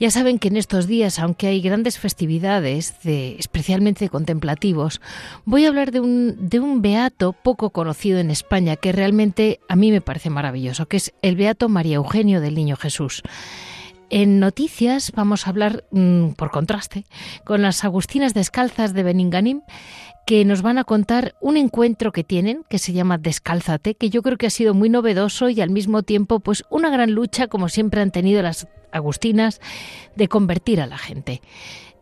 Ya saben que en estos días, aunque hay grandes festividades, de, especialmente contemplativos, voy a hablar de un, de un beato poco conocido en España que realmente a mí me parece maravilloso, que es el beato María Eugenio del Niño Jesús. En noticias vamos a hablar, mm, por contraste, con las Agustinas Descalzas de Beninganim, que nos van a contar un encuentro que tienen, que se llama Descálzate, que yo creo que ha sido muy novedoso y al mismo tiempo pues una gran lucha, como siempre han tenido las Agustinas, de convertir a la gente.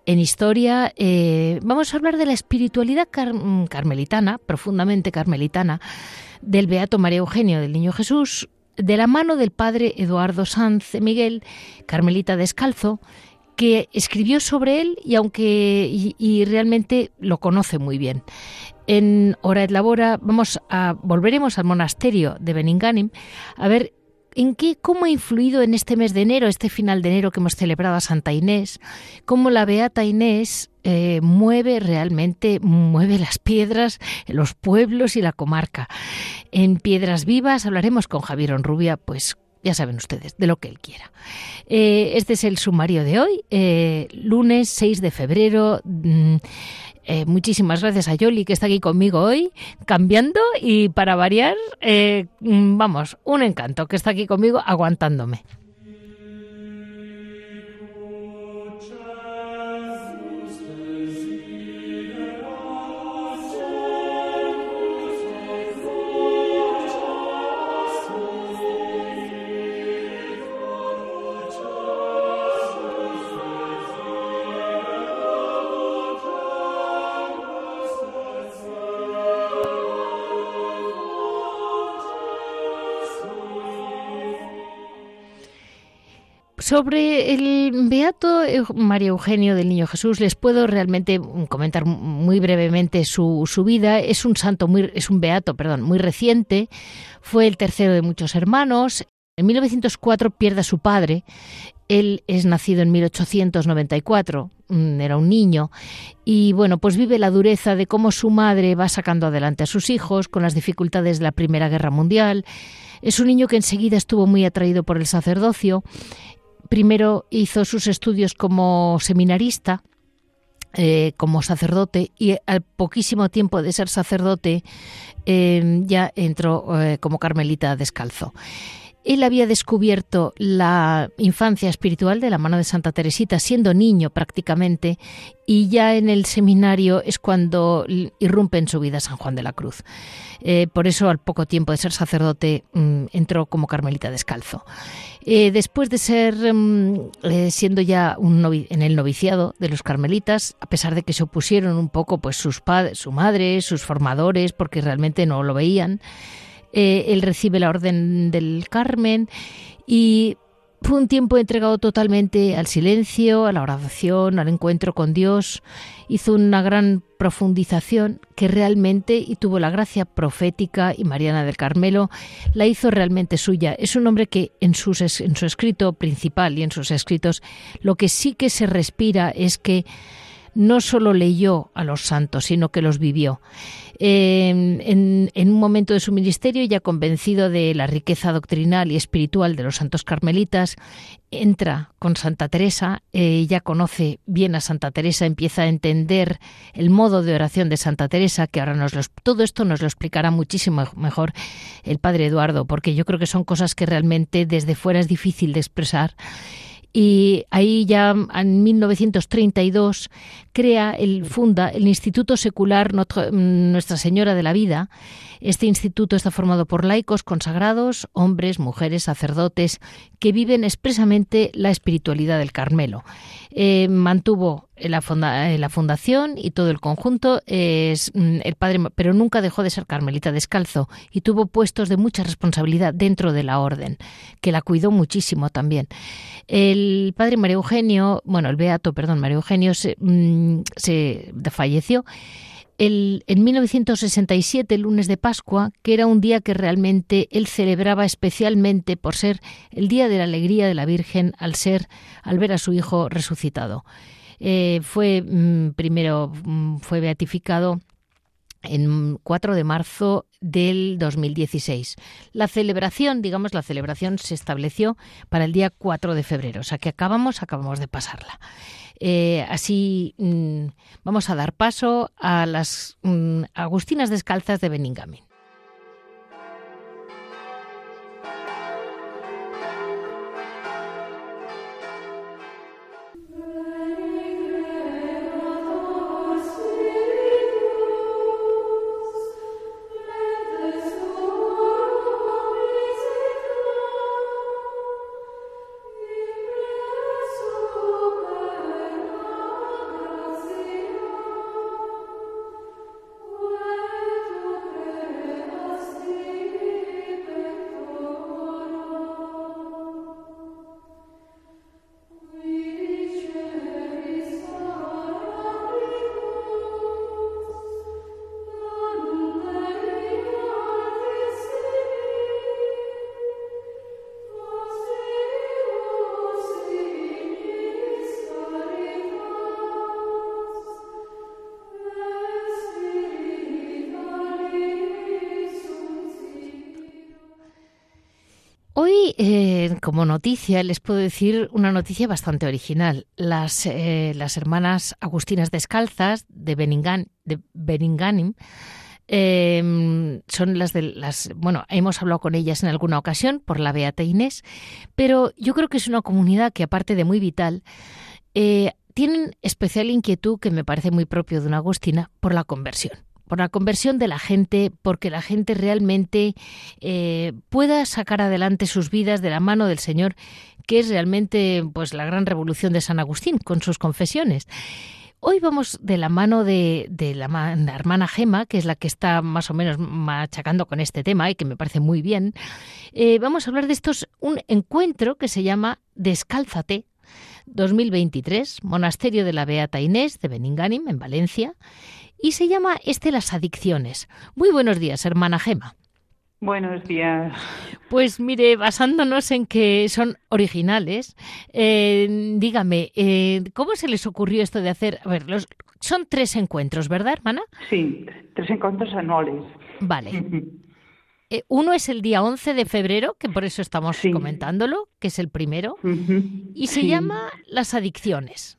En historia eh, vamos a hablar de la espiritualidad mm, carmelitana, profundamente carmelitana, del Beato María Eugenio del Niño Jesús, de la mano del padre Eduardo Sanz Miguel, Carmelita Descalzo, que escribió sobre él y aunque y, realmente lo conoce muy bien. En Hora et Labora vamos a volveremos al monasterio de Beninganim a ver en qué cómo ha influido en este mes de enero, este final de enero que hemos celebrado a Santa Inés, cómo la beata Inés eh, mueve realmente, mueve las piedras, los pueblos y la comarca. En Piedras Vivas hablaremos con Javier Onrubia, pues ya saben ustedes, de lo que él quiera. Eh, este es el sumario de hoy, eh, lunes 6 de febrero. Mm, eh, muchísimas gracias a Yoli que está aquí conmigo hoy, cambiando y para variar, mm, vamos, un encanto que está aquí conmigo aguantándome. Sobre el Beato María Eugenio del Niño Jesús les puedo realmente comentar muy brevemente su, su, vida. Es un santo muy es un beato, perdón, muy reciente. Fue el tercero de muchos hermanos. En 1904 pierde a su padre. Él es nacido en 1894, mm, era un niño, y bueno, pues vive la dureza de cómo su madre va sacando adelante a sus hijos con las dificultades de la Primera Guerra Mundial. Es un niño que enseguida estuvo muy atraído por el sacerdocio primero hizo sus estudios como seminarista, eh, como sacerdote, y al poquísimo tiempo de ser sacerdote eh, ya entró eh, como carmelita descalzo. Él había descubierto la infancia espiritual de la mano de Santa Teresita siendo niño prácticamente y ya en el seminario es cuando irrumpe en su vida San Juan de la Cruz. Eh, por eso al poco tiempo de ser sacerdote mm, entró como carmelita descalzo. Eh, después de ser mm, eh, siendo ya en el noviciado de los carmelitas, a pesar de que se opusieron un poco pues sus padres, su madre, sus formadores, porque realmente no lo veían, eh, él recibe la Orden del Carmen y fue un tiempo entregado totalmente al silencio, a la oración, al encuentro con Dios. Hizo una gran profundización que realmente, y tuvo la gracia profética, y Mariana del Carmelo la hizo realmente suya. Es un hombre que en, sus, en su escrito principal y en sus escritos lo que sí que se respira es que no solo leyó a los santos, sino que los vivió. en, un momento de su ministerio, ya convencido de la riqueza doctrinal y espiritual de los santos carmelitas, entra con Santa Teresa, eh, ya conoce bien a Santa Teresa, empieza a entender el modo de oración de Santa Teresa, que ahora nos lo, todo esto nos lo explicará muchísimo mejor el padre Eduardo, porque yo creo que son cosas que realmente desde fuera es difícil de expresar y ahí ya en 1932 crea el funda el Instituto Secular Nuestra Señora de la Vida. Este instituto está formado por laicos consagrados, hombres, mujeres, sacerdotes que viven expresamente la espiritualidad del Carmelo. Eh, mantuvo la, la, fundación y todo el conjunto es mm, el padre, pero nunca dejó de ser carmelita descalzo y tuvo puestos de mucha responsabilidad dentro de la orden, que la cuidó muchísimo también. El padre María Eugenio, bueno, el beato, perdón, María Eugenio se, mm, falleció el, en 1967, el lunes de Pascua, que era un día que realmente él celebraba especialmente por ser el día de la alegría de la Virgen al ser, al ver a su hijo resucitado. Eh, fue mm, primero mm, fue beatificado en 4 de marzo del 2016. La celebración, digamos, la celebración se estableció para el día 4 de febrero, o sea que acabamos, acabamos de pasarla. Eh, así mm, vamos a dar paso a las Agustinas Descalzas de Beningamin. Como noticia les puedo decir una noticia bastante original. Las, eh, las hermanas Agustinas Descalzas de, Beningan, de Beninganim em, son las de las. Bueno, hemos hablado con ellas en alguna ocasión por la Beata Inés, pero yo creo que es una comunidad que, aparte de muy vital, eh, tienen especial inquietud, que me parece muy propio de una Agustina, por la conversión por la conversión de la gente, porque la gente realmente eh, pueda sacar adelante sus vidas de la mano del Señor, que es realmente pues la gran revolución de San Agustín con sus confesiones. Hoy vamos de la mano de, la, hermana Gema, que es la que está más o menos machacando con este tema y que me parece muy bien. Eh, vamos a hablar de estos, un encuentro que se llama Descálzate 2023, Monasterio de la Beata Inés de Beninganim, en Valencia y se llama este Las Adicciones. Muy buenos días, hermana Gema. Buenos días. Pues mire, basándonos en que son originales, eh, dígame, eh, ¿cómo se les ocurrió esto de hacer? A ver, los, son tres encuentros, ¿verdad, hermana? Sí, tres encuentros anuales. Vale. Eh, uno es el día 11 de febrero, que por eso estamos comentándolo, que es el primero, y se llama Las Adicciones.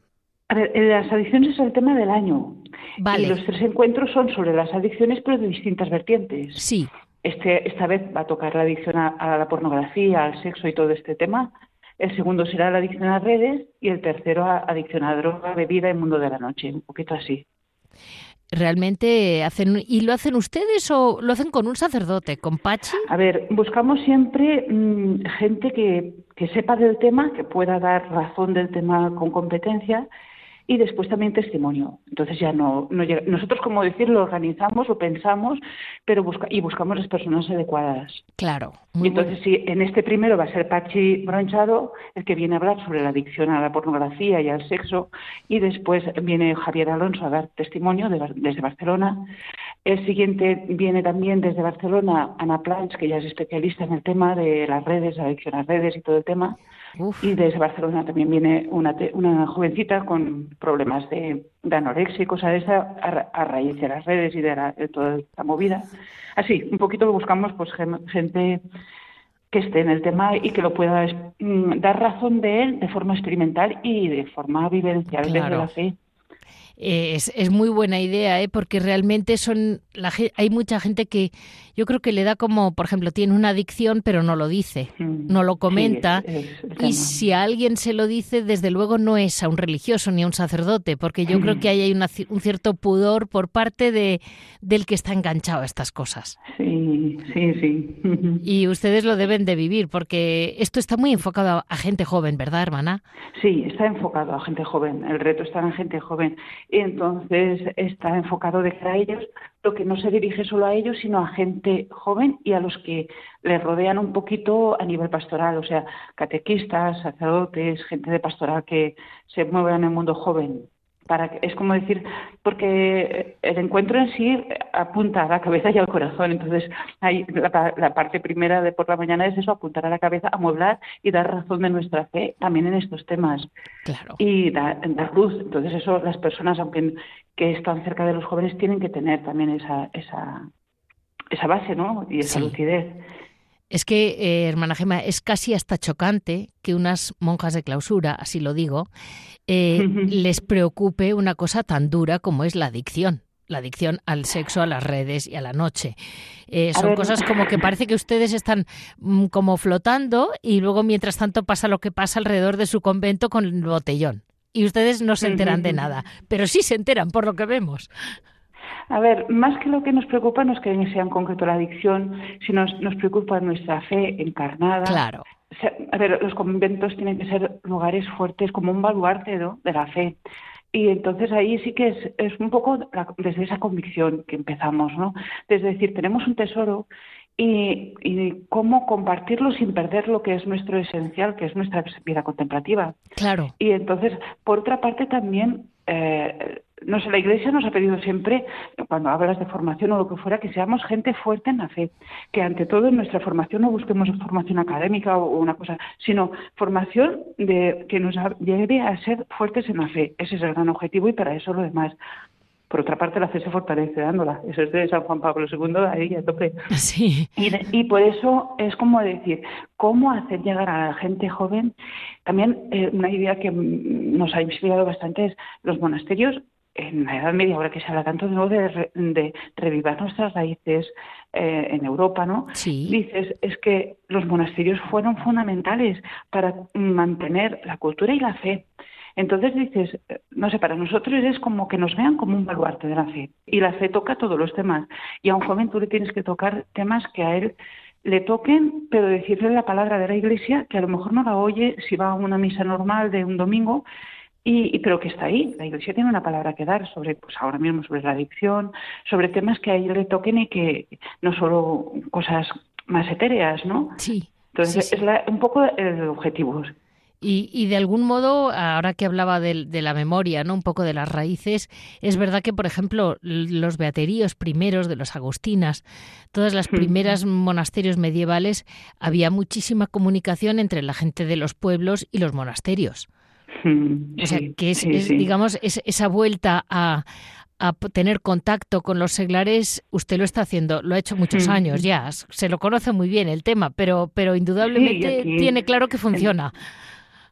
A ver, eh, las adicciones es el tema del año. Vale. Y los tres encuentros son sobre las adicciones, pero de distintas vertientes. Sí. Este, esta vez va a tocar la adicción a, la pornografía, al sexo y todo este tema. El segundo será la adicción a redes y el tercero a adicción a droga, bebida y mundo de la noche, un poquito así. ¿Realmente hacen y lo hacen ustedes o lo hacen con un sacerdote, con Pachi? A ver, buscamos siempre mm, gente que, que sepa del tema, que pueda dar razón del tema con competencia y después también testimonio. Entonces ya no, no llega. nosotros como decir lo organizamos, lo pensamos, pero busca, y buscamos las personas adecuadas. Claro. Y entonces sí, en este primero va a ser Pachi Bronchado el que viene a hablar sobre la adicción a la pornografía y al sexo y después viene Javier Alonso a dar testimonio desde Barcelona. El siguiente viene también desde Barcelona Ana Planch, que ya es especialista en el tema de las redes, la adicción a redes y todo el tema. Y desde Barcelona también viene una, una jovencita con problemas de, anorexia y cosas de esa a, raíz de las redes y de, toda esta movida. Así, un poquito buscamos pues gente que esté en el tema y que lo pueda mm, dar razón de él de forma experimental y de forma vivencial desde la fe es, es, muy buena idea, ¿eh? porque realmente son la, hay mucha gente que yo creo que le da como, por ejemplo, tiene una adicción pero no lo dice, mm. no lo comenta y si a alguien se lo dice, desde luego no es a un religioso ni a un sacerdote, porque yo creo mm. que ahí hay un cierto pudor por parte de del que está enganchado a estas cosas. Sí, sí, sí. Y ustedes lo deben de vivir porque esto está muy enfocado a gente joven, ¿verdad, hermana? Sí, está enfocado a gente joven. El reto está en gente joven y entonces está enfocado de a ellos, lo que no se dirige solo a ellos, sino a gente joven y a los que les rodean un poquito a nivel pastoral, o sea, catequistas, sacerdotes, gente de pastoral que se muevan en el mundo joven. Para es como decir, porque el encuentro en sí apunta a la cabeza y al corazón, entonces hay la, parte primera de por la mañana es eso, apuntar a la cabeza, amueblar y dar razón de nuestra fe también en estos temas. Claro. Y dar, luz. Entonces eso las personas, aunque que están cerca de los jóvenes, tienen que tener también esa, esa, esa base, ¿no? Y esa lucidez. Es que, eh, hermana Gema, es casi hasta chocante que unas monjas de clausura, así lo digo, eh, les preocupe una cosa tan dura como es la adicción. La adicción al sexo, a las redes y a la noche. Eh, son cosas como que parece que ustedes están mm, como flotando y luego mientras tanto pasa lo que pasa alrededor de su convento con el botellón. Y ustedes no se enteran de nada, pero sí se enteran por lo que vemos. A ver, más que lo que nos preocupa no es que sea en concreto la adicción, sino nos, preocupa nuestra fe encarnada. Claro. a ver, los conventos tienen que ser lugares fuertes, como un baluarte de la fe. Y entonces ahí sí que es, es un poco desde esa convicción que empezamos, ¿no? Es decir, tenemos un tesoro y, y, cómo compartirlo sin perder lo que es nuestro esencial, que es nuestra vida contemplativa. Claro. Y entonces, por otra parte, también eh, no sé, la Iglesia nos ha pedido siempre, cuando hablas de formación o lo que fuera, que seamos gente fuerte en la fe, que ante todo en nuestra formación no busquemos formación académica o una cosa, sino formación de que nos lleve a ser fuertes en la fe. Ese es el gran objetivo y para eso lo demás. Por otra parte, la fe se fortalece dándola. Eso es de San Juan Pablo II, ahí a tope. Sí. Y, y por eso es como decir, cómo hacer llegar a la gente joven. También eh, una idea que nos ha inspirado bastante es los monasterios en la Edad Media, ahora que se habla tanto de, nuevo de, de revivar nuestras raíces eh, en Europa, ¿no? Sí. Dices, es que los monasterios fueron fundamentales para mantener la cultura y la fe. Entonces dices, no sé, para nosotros es como que nos vean como un baluarte de la fe. Y la fe toca todos los temas. Y a un joven tú le tienes que tocar temas que a él le toquen, pero decirle la palabra de la iglesia, que a lo mejor no la oye si va a una misa normal de un domingo, y, pero que está ahí. La Iglesia tiene una palabra que dar sobre, pues ahora mismo sobre la adicción, sobre temas que a ella le toquen y que no solo cosas más etéreas, ¿no? Sí. Entonces es un poco el objetivo. Y, y, de algún modo, ahora que hablaba de, la memoria, ¿no? Un poco de las raíces, es verdad que, por ejemplo, los beateríos primeros de los agustinas, todas las primeras monasterios medievales, había muchísima comunicación entre la gente de los pueblos y los monasterios. O sea, que es, digamos, esa vuelta a, a tener contacto con los seglares, usted lo está haciendo, lo ha hecho muchos años ya, se lo conoce muy bien el tema, pero, pero indudablemente tiene claro que funciona.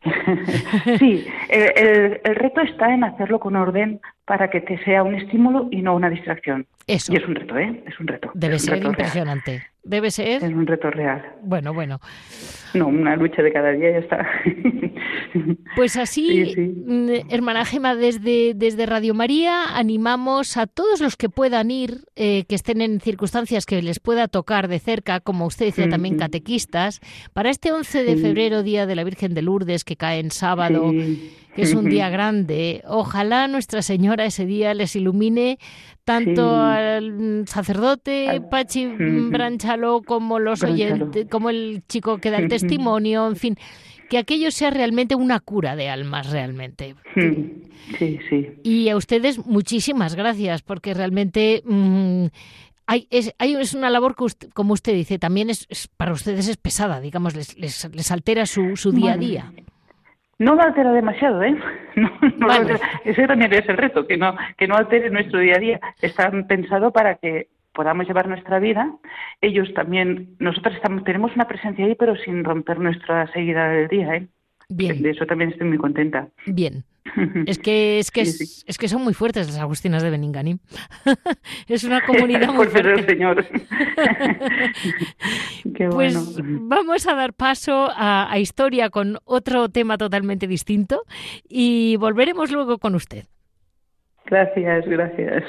sí, el, el, reto está en hacerlo con orden para que te sea un estímulo y no una distracción. Eso. Y es un reto, ¿eh? Es un reto. Debe ser impresionante. Debe ser. Es un reto real. Bueno, bueno. No, una lucha de cada día ya está. Pues así, mm, hermana Gema, desde, desde Radio María animamos a todos los que puedan ir, eh, que estén en circunstancias que les pueda tocar de cerca, como usted dice también catequistas, para este 11 de febrero, Día de la Virgen de Lourdes, que cae en sábado, que es un día grande. Ojalá Nuestra Señora ese día les ilumine tanto al sacerdote Pachi Branchalo como los oyentes, como el chico que da el testimonio, en fin, que aquello sea realmente una cura de almas, realmente. Sí, sí. Y a ustedes muchísimas gracias, porque realmente mm, hay, es, hay, es, una labor que, como usted dice, también es, para ustedes es pesada, digamos, les, les, les altera su, su día a día. No lo altera demasiado, ¿eh? No, Ese también es el reto, que no, que no altere nuestro día a día. Están pensados para que podamos llevar nuestra vida. Ellos también, nosotros estamos, tenemos una presencia ahí, pero sin romper nuestra seguida del día, ¿eh? Bien. De eso también estoy muy contenta. Bien. Es que es que es, que son muy fuertes las agustinas de Beninganim. es una comunidad muy fuerte. Señor. Qué pues vamos a dar paso a, a historia con otro tema totalmente distinto y volveremos luego con usted. Gracias, gracias.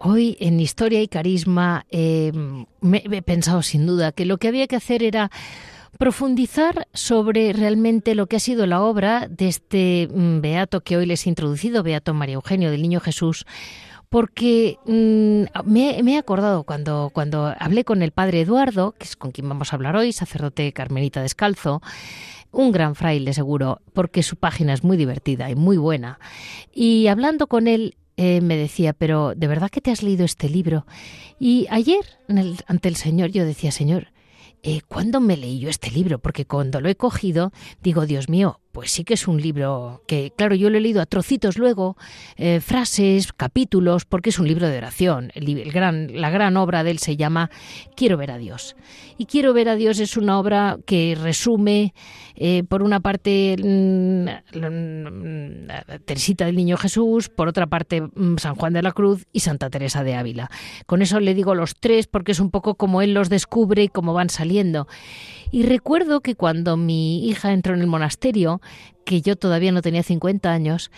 Hoy en Historia y Carisma eh, me he pensado sin duda que lo que había que hacer era profundizar sobre realmente lo que ha sido la obra de este mm, beato que hoy les he introducido, Beato María Eugenio del Niño Jesús, porque mm, me, he acordado cuando, cuando hablé con el padre Eduardo, que es con quien vamos a hablar hoy, sacerdote carmelita descalzo, un gran fraile seguro, porque su página es muy divertida y muy buena. Y hablando con él, eh, me decía, pero ¿de verdad que te has leído este libro? Y ayer, ante el Señor, yo decía, Señor, eh, ¿cuándo me leí yo este libro? Porque cuando lo he cogido, digo, Dios mío, pues sí que es un libro que, claro, yo lo he leído a trocitos luego, eh, frases, capítulos, porque es un libro de oración. El, gran, la gran obra de él se llama Quiero ver a Dios. Y Quiero ver a Dios es una obra que resume, eh, por una parte, mm, Teresita del Niño Jesús, por otra parte, mm, San Juan de la Cruz y Santa Teresa de Ávila. Con eso le digo los tres porque es un poco como él los descubre y cómo van saliendo. Y recuerdo que cuando mi hija entró en el monasterio, que yo todavía no tenía 50 años,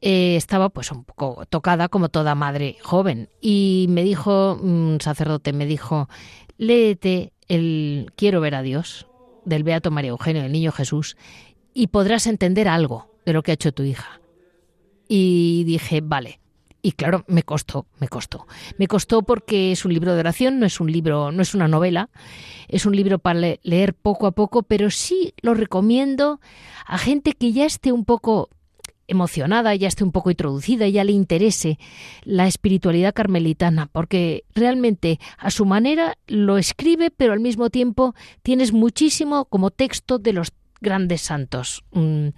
eh, estaba pues un poco tocada como toda madre joven. Y me dijo, un sacerdote me dijo, léete el Quiero ver a Dios del Beato María Eugenio, del Niño Jesús, y podrás entender algo de lo que ha hecho tu hija. Y dije, vale. Y claro, me costó, me costó. Me costó porque es un libro de oración, no es un libro, no es una novela, es un libro para leer poco a poco, pero sí lo recomiendo a gente que ya esté un poco emocionada, ya esté un poco introducida, ya le interese la espiritualidad carmelitana, porque realmente a su manera lo escribe, pero al mismo tiempo tienes muchísimo como texto de los grandes santos. Mm,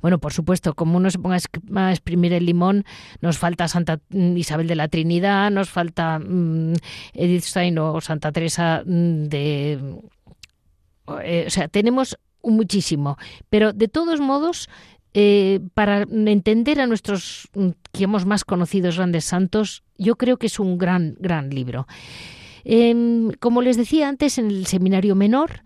bueno, por supuesto, como uno se ponga a exprimir el limón, nos falta Santa Isabel de la Trinidad, nos falta mm, Edith Stein o Santa Teresa mm, de... Eh, o sea, tenemos muchísimo, pero de todos modos, eh, para entender a nuestros, que hemos más conocidos grandes santos, yo creo que es un gran, gran libro. Em, como les decía antes, en el seminario menor,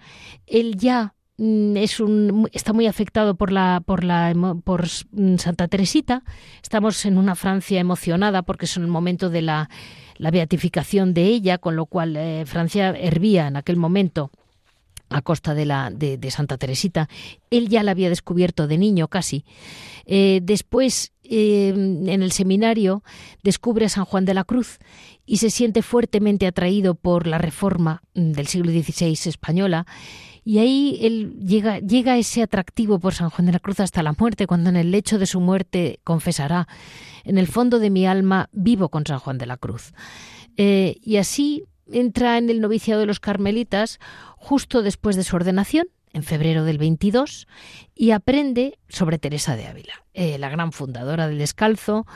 él ya Mm, es un, está muy afectado por la por la por mm, Santa Teresita. Estamos en una Francia emocionada porque es el momento de la, la beatificación de ella, con lo cual eh, Francia hervía en aquel momento a costa de, la, de, Santa Teresita. Él ya la había descubierto de niño casi. Eh, después, eh, en el seminario, descubre a San Juan de la Cruz y se siente fuertemente atraído por la reforma del siglo XVI española y ahí él llega, llega ese atractivo por San Juan de la Cruz hasta la muerte, cuando en el lecho de su muerte confesará, en el fondo de mi alma vivo con San Juan de la Cruz. Eh, y así entra en el noviciado de los carmelitas justo después de su ordenación en febrero del 22 y aprende sobre Teresa de Ávila, eh, la gran fundadora del descalzo,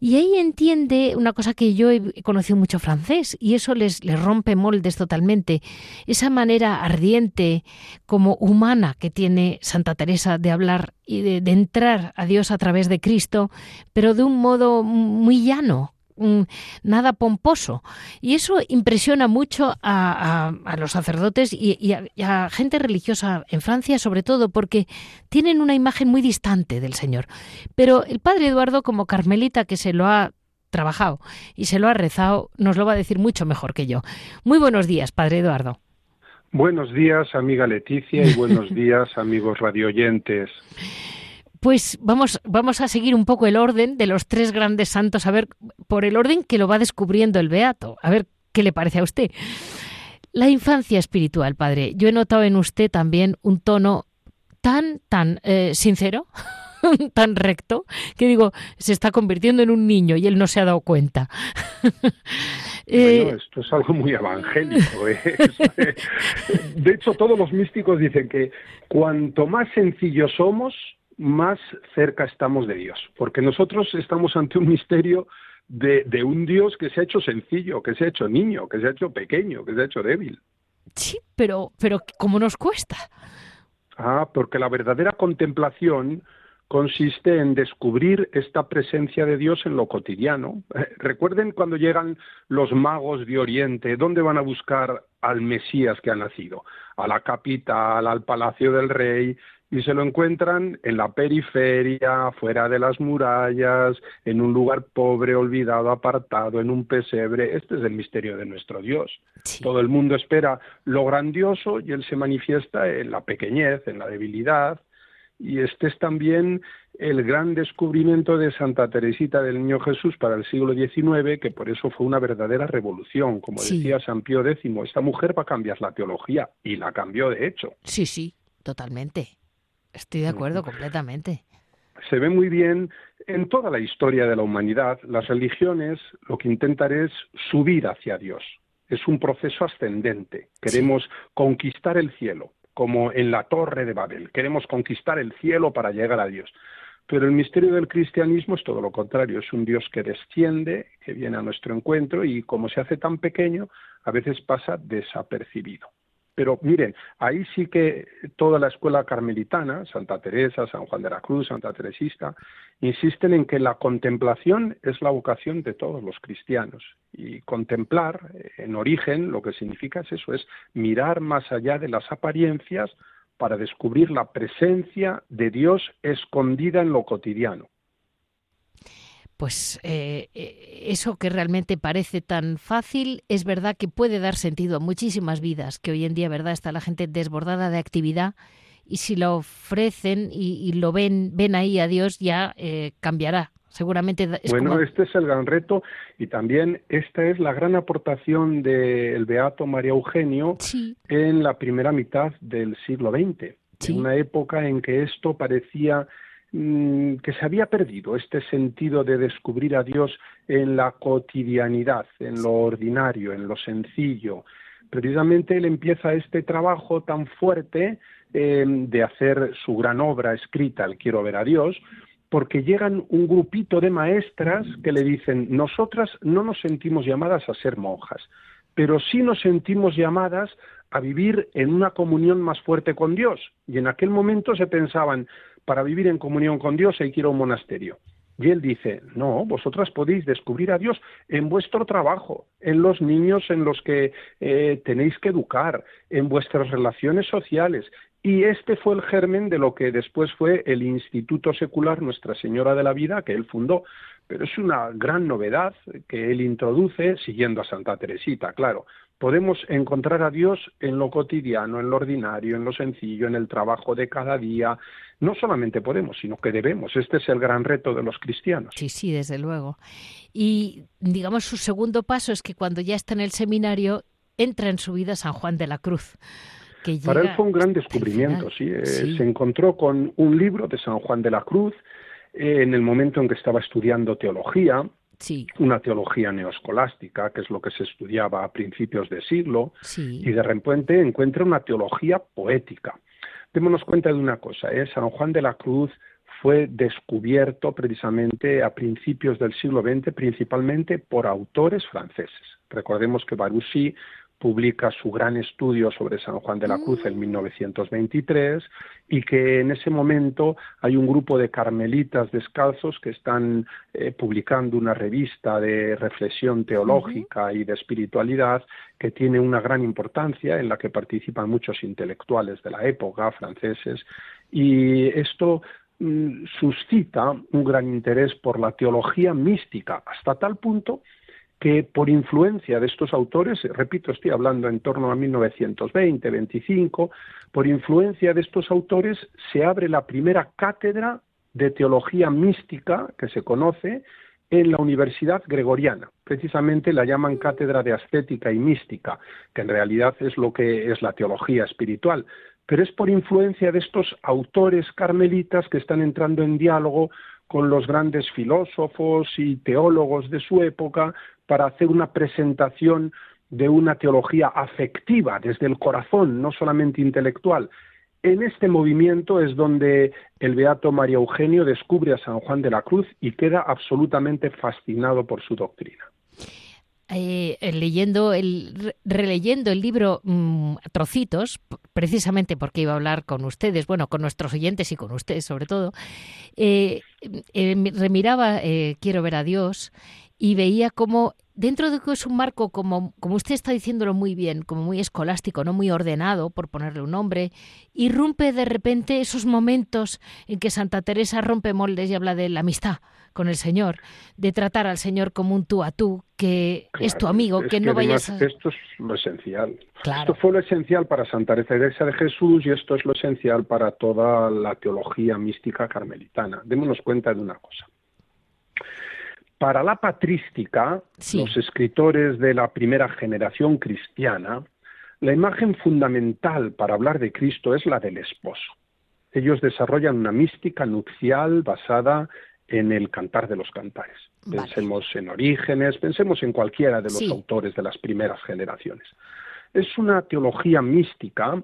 y ahí entiende una cosa que yo he conocido mucho francés y eso les, rompe moldes totalmente, esa manera ardiente como humana que tiene Santa Teresa de hablar y de entrar a Dios a través de Cristo, pero de un modo muy llano, nada pomposo. Y eso impresiona mucho a, los sacerdotes y, a, gente religiosa en Francia, sobre todo porque tienen una imagen muy distante del Señor. Pero el padre Eduardo, como carmelita que se lo ha trabajado y se lo ha rezado, nos lo va a decir mucho mejor que yo. Muy buenos días, padre Eduardo. Buenos días, amiga Leticia, y buenos días, amigos radioyentes. Pues vamos, vamos a seguir un poco el orden de los tres grandes santos, a ver, por el orden que lo va descubriendo el Beato, a ver qué le parece a usted. La infancia espiritual, padre. Yo he notado en usted también un tono tan, tan eh, sincero, tan recto, que digo, se está convirtiendo en un niño y él no se ha dado cuenta. Eh, bueno, esto es algo muy evangélico. ¿eh? De hecho, todos los místicos dicen que cuanto más sencillos somos, más cerca estamos de Dios, porque nosotros estamos ante un misterio de, de, un Dios que se ha hecho sencillo, que se ha hecho niño, que se ha hecho pequeño, que se ha hecho débil. Sí, pero, pero ¿cómo nos cuesta? Ah, porque la verdadera contemplación consiste en descubrir esta presencia de Dios en lo cotidiano. Recuerden cuando llegan los magos de Oriente, ¿dónde van a buscar al Mesías que ha nacido? A la capital, al palacio del rey, y se lo encuentran en la periferia, fuera de las murallas, en un lugar pobre, olvidado, apartado, en un pesebre. Este es el misterio de nuestro Dios. Todo el mundo espera lo grandioso y Él se manifiesta en la pequeñez, en la debilidad. Y este es también el gran descubrimiento de Santa Teresita del Niño Jesús para el siglo XIX, que por eso fue una verdadera revolución. Como decía San Pío X, esta mujer va a cambiar la teología, y la cambió de hecho. Sí, sí, totalmente. Estoy de acuerdo completamente. Se ve muy bien en toda la historia de la humanidad. Las religiones lo que intentan es subir hacia Dios. Es un proceso ascendente. Queremos conquistar el cielo, como en la torre de Babel. Queremos conquistar el cielo para llegar a Dios. Pero el misterio del cristianismo es todo lo contrario, es un Dios que desciende, que viene a nuestro encuentro y como se hace tan pequeño, a veces pasa desapercibido. Pero miren, ahí sí que toda la escuela carmelitana, Santa Teresa, San Juan de la Cruz, Santa Teresista, insisten en que la contemplación es la vocación de todos los cristianos. Y contemplar, en origen, lo que significa es eso, es mirar más allá de las apariencias para descubrir la presencia de Dios escondida en lo cotidiano pues eh, eh, eso que realmente parece tan fácil es verdad que puede dar sentido a muchísimas vidas, que hoy en día, verdad, está la gente desbordada de actividad y si lo ofrecen y, lo ven, ven ahí a Dios, ya eh, cambiará. Seguramente bueno, este es el gran reto y también esta es la gran aportación del Beato María Eugenio en la primera mitad del siglo XX, en una época en que esto parecía que se había perdido este sentido de descubrir a Dios en la cotidianidad, en lo ordinario, en lo sencillo. Precisamente él empieza este trabajo tan fuerte em, de hacer su gran obra escrita, el Quiero ver a Dios, porque llegan un grupito de maestras que le dicen, nosotras no nos sentimos llamadas a ser monjas, pero sí nos sentimos llamadas a vivir en una comunión más fuerte con Dios. Y en aquel momento se pensaban, para vivir en comunión con Dios hay que ir a un monasterio. Y él dice, no, vosotras podéis descubrir a Dios en vuestro trabajo, en los niños en los que eh, tenéis que educar, en vuestras relaciones sociales. Y este fue el germen de lo que después fue el Instituto Secular Nuestra Señora de la Vida que él fundó. Pero es una gran novedad que él introduce siguiendo a Santa Teresita, claro podemos encontrar a Dios en lo cotidiano, en lo ordinario, en lo sencillo, en el trabajo de cada día. No solamente podemos, sino que debemos. Este es el gran reto de los cristianos. Sí, sí, desde luego. Y digamos su segundo paso es que cuando ya está en el seminario entra en su vida San Juan de la Cruz. Que Para él fue un gran descubrimiento, sí. Eh, se encontró con un libro de San Juan de la Cruz eh, en el momento en que estaba estudiando teología una teología neoscolástica, que es lo que se estudiaba a principios de siglo, y de repente encuentra una teología poética. Démonos cuenta de una cosa, ¿eh? San Juan de la Cruz fue descubierto precisamente a principios del siglo XX, principalmente por autores franceses. Recordemos que Baruchy publica su gran estudio sobre San Juan de la Cruz en 1923 mm. y que en ese momento hay un grupo de carmelitas descalzos que están eh, publicando una revista de reflexión teológica y de espiritualidad que tiene una gran importancia en la que participan muchos intelectuales de la época franceses y esto mm, suscita un gran interés por la teología mística hasta tal punto que por influencia de estos autores, repito, estoy hablando en torno a 1920, 25, por influencia de estos autores se abre la primera cátedra de teología mística que se conoce en la Universidad Gregoriana. Precisamente la llaman cátedra de ascética y mística, que en realidad es lo que es la teología espiritual, pero es por influencia de estos autores carmelitas que están entrando en diálogo con los grandes filósofos y teólogos de su época para hacer una presentación de una teología afectiva desde el corazón, no solamente intelectual. En este movimiento es donde el beato María Eugenio descubre a San Juan de la Cruz y queda absolutamente fascinado por su doctrina. eh, leyendo el, releyendo el libro mm, trocitos, precisamente porque iba a hablar con ustedes, bueno, con nuestros oyentes y con ustedes sobre todo, eh, eh, remiraba Quiero ver a Dios y veía cómo dentro de que es un marco, como, como usted está diciéndolo muy bien, como muy escolástico, no muy ordenado, por ponerle un nombre, irrumpe de repente esos momentos en que Santa Teresa rompe moldes y habla de la amistad con el Señor, de tratar al Señor como un tú a tú, que es tu amigo, que, no vayas a... Esto es lo esencial. Esto fue lo esencial para Santa Teresa de Jesús y esto es lo esencial para toda la teología mística carmelitana. Démonos cuenta de una cosa. Para la patrística, los escritores de la primera generación cristiana, la imagen fundamental para hablar de Cristo es la del esposo. Ellos desarrollan una mística nupcial basada en el Cantar de los Cantares. Pensemos en Orígenes, pensemos en cualquiera de los autores de las primeras generaciones. Es una teología mística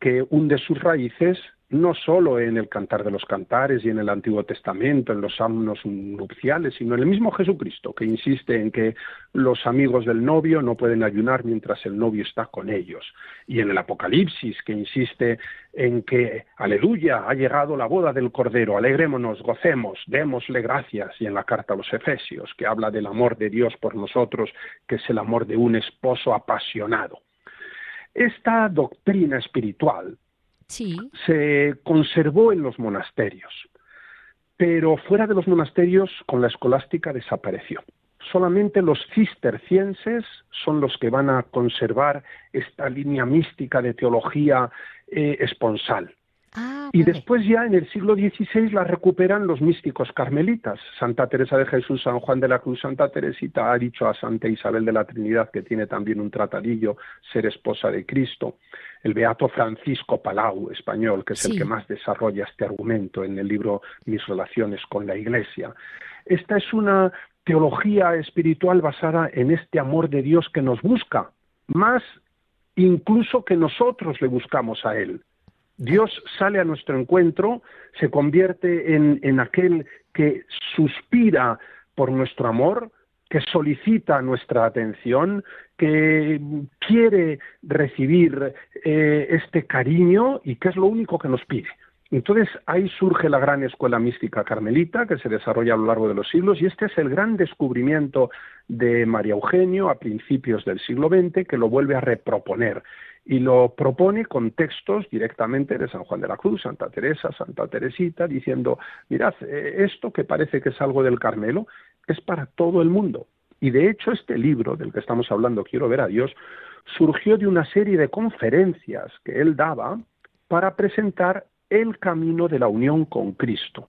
que hunde sus raíces no solo en el Cantar de los Cantares y en el Antiguo Testamento, en los sábanos nupciales, sino en el mismo Jesucristo, que insiste en que los amigos del novio no pueden ayunar mientras el novio está con ellos, y en el Apocalipsis, que insiste en que, aleluya, ha llegado la boda del Cordero, alegrémonos, gocemos, démosle gracias, y en la carta a los Efesios, que habla del amor de Dios por nosotros, que es el amor de un esposo apasionado. Esta doctrina espiritual se conservó en los monasterios, pero fuera de los monasterios con la escolástica desapareció. Solamente los cistercienses son los que van a conservar esta línea mística de teología eh, esponsal. Ah, y después ya en el siglo XVI la recuperan los místicos carmelitas. Santa Teresa de Jesús, San Juan de la Cruz, Santa Teresita ha dicho a Santa Isabel de la Trinidad, que tiene también un tratadillo, ser esposa de Cristo. El beato Francisco Palau, español, que es el que más desarrolla este argumento en el libro Mis relaciones con la Iglesia. Esta es una teología espiritual basada en este amor de Dios que nos busca, más incluso que nosotros le buscamos a Él. Dios sale a nuestro encuentro, se convierte en, aquel que suspira por nuestro amor, que solicita nuestra atención, que quiere recibir eh, este cariño y que es lo único que nos pide. Entonces ahí surge la gran escuela mística carmelita que se desarrolla a lo largo de los siglos y este es el gran descubrimiento de María Eugenio a principios del siglo XX que lo vuelve a reproponer y lo propone con textos directamente de San Juan de la Cruz, Santa Teresa, Santa Teresita, diciendo, mirad, eh, esto que parece que es algo del Carmelo es para todo el mundo. Y de hecho este libro del que estamos hablando, Quiero ver a Dios, surgió de una serie de conferencias que él daba para presentar el camino de la unión con Cristo.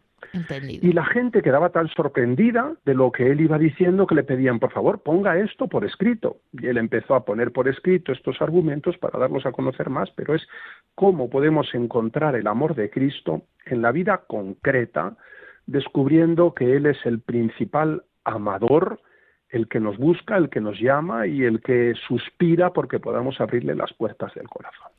Y la gente quedaba tan sorprendida de lo que él iba diciendo que le pedían, por favor, ponga esto por escrito. Y él empezó a poner por escrito estos argumentos para darlos a conocer más, pero es cómo podemos encontrar el amor de Cristo en la vida concreta, descubriendo que Él es el principal amador, el que nos busca, el que nos llama y el que suspira porque podamos abrirle las puertas del corazón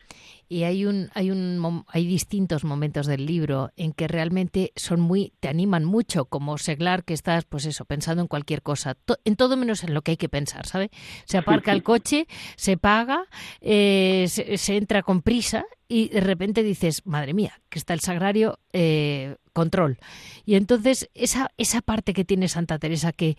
y hay un hay un hay distintos momentos del libro en que realmente son muy te animan mucho como seglar que estás pues eso pensando en cualquier cosa en todo menos en lo que hay que pensar sabe se aparca el coche se paga eh, se, entra con prisa y de repente dices madre mía que está el sagrario eh, control y entonces esa esa parte que tiene Santa Teresa que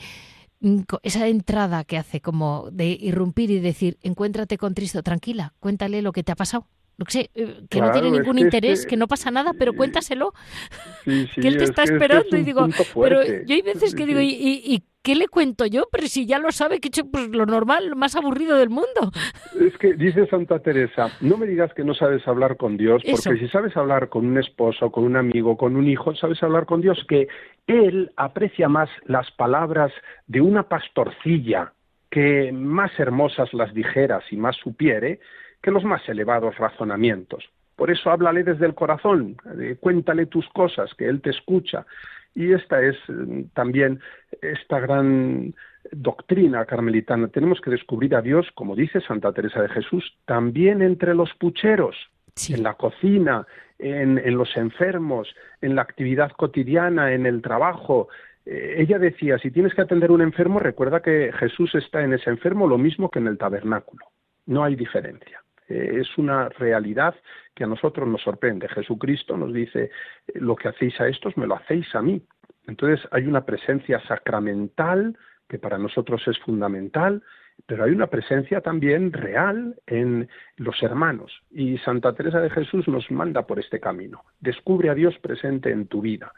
mm, esa entrada que hace como de irrumpir y decir, encuéntrate con Cristo, tranquila, cuéntale lo que te ha pasado no sé, eh, que no tiene ningún interés, que no pasa nada, pero cuéntaselo, que él te está esperando. y digo, pero yo hay veces que digo, ¿y, y, qué le cuento yo? Pero si ya lo sabe, que he hecho pues, lo normal, lo más aburrido del mundo. Es que dice Santa Teresa, no me digas que no sabes hablar con Dios, porque si sabes hablar con un esposo, con un amigo, con un hijo, sabes hablar con Dios, que Él aprecia más las palabras de una pastorcilla, que más hermosas las dijeras y más supiere, que los más elevados razonamientos. Por eso háblale desde el corazón, cuéntale tus cosas, que Él te escucha. Y esta es mm, también esta gran doctrina carmelitana. Tenemos que descubrir a Dios, como dice Santa Teresa de Jesús, también entre los pucheros, en la cocina, en, en, los enfermos, en la actividad cotidiana, en el trabajo, Eh, ella decía, si tienes que atender a un enfermo, recuerda que Jesús está en ese enfermo lo mismo que en el tabernáculo. No hay diferencia. Eh, es una realidad que a nosotros nos sorprende. Jesucristo nos dice, lo que hacéis a estos, me lo hacéis a mí. Entonces hay una presencia sacramental que para nosotros es fundamental, pero hay una presencia también real en los hermanos. Y Santa Teresa de Jesús nos manda por este camino. Descubre a Dios presente en tu vida.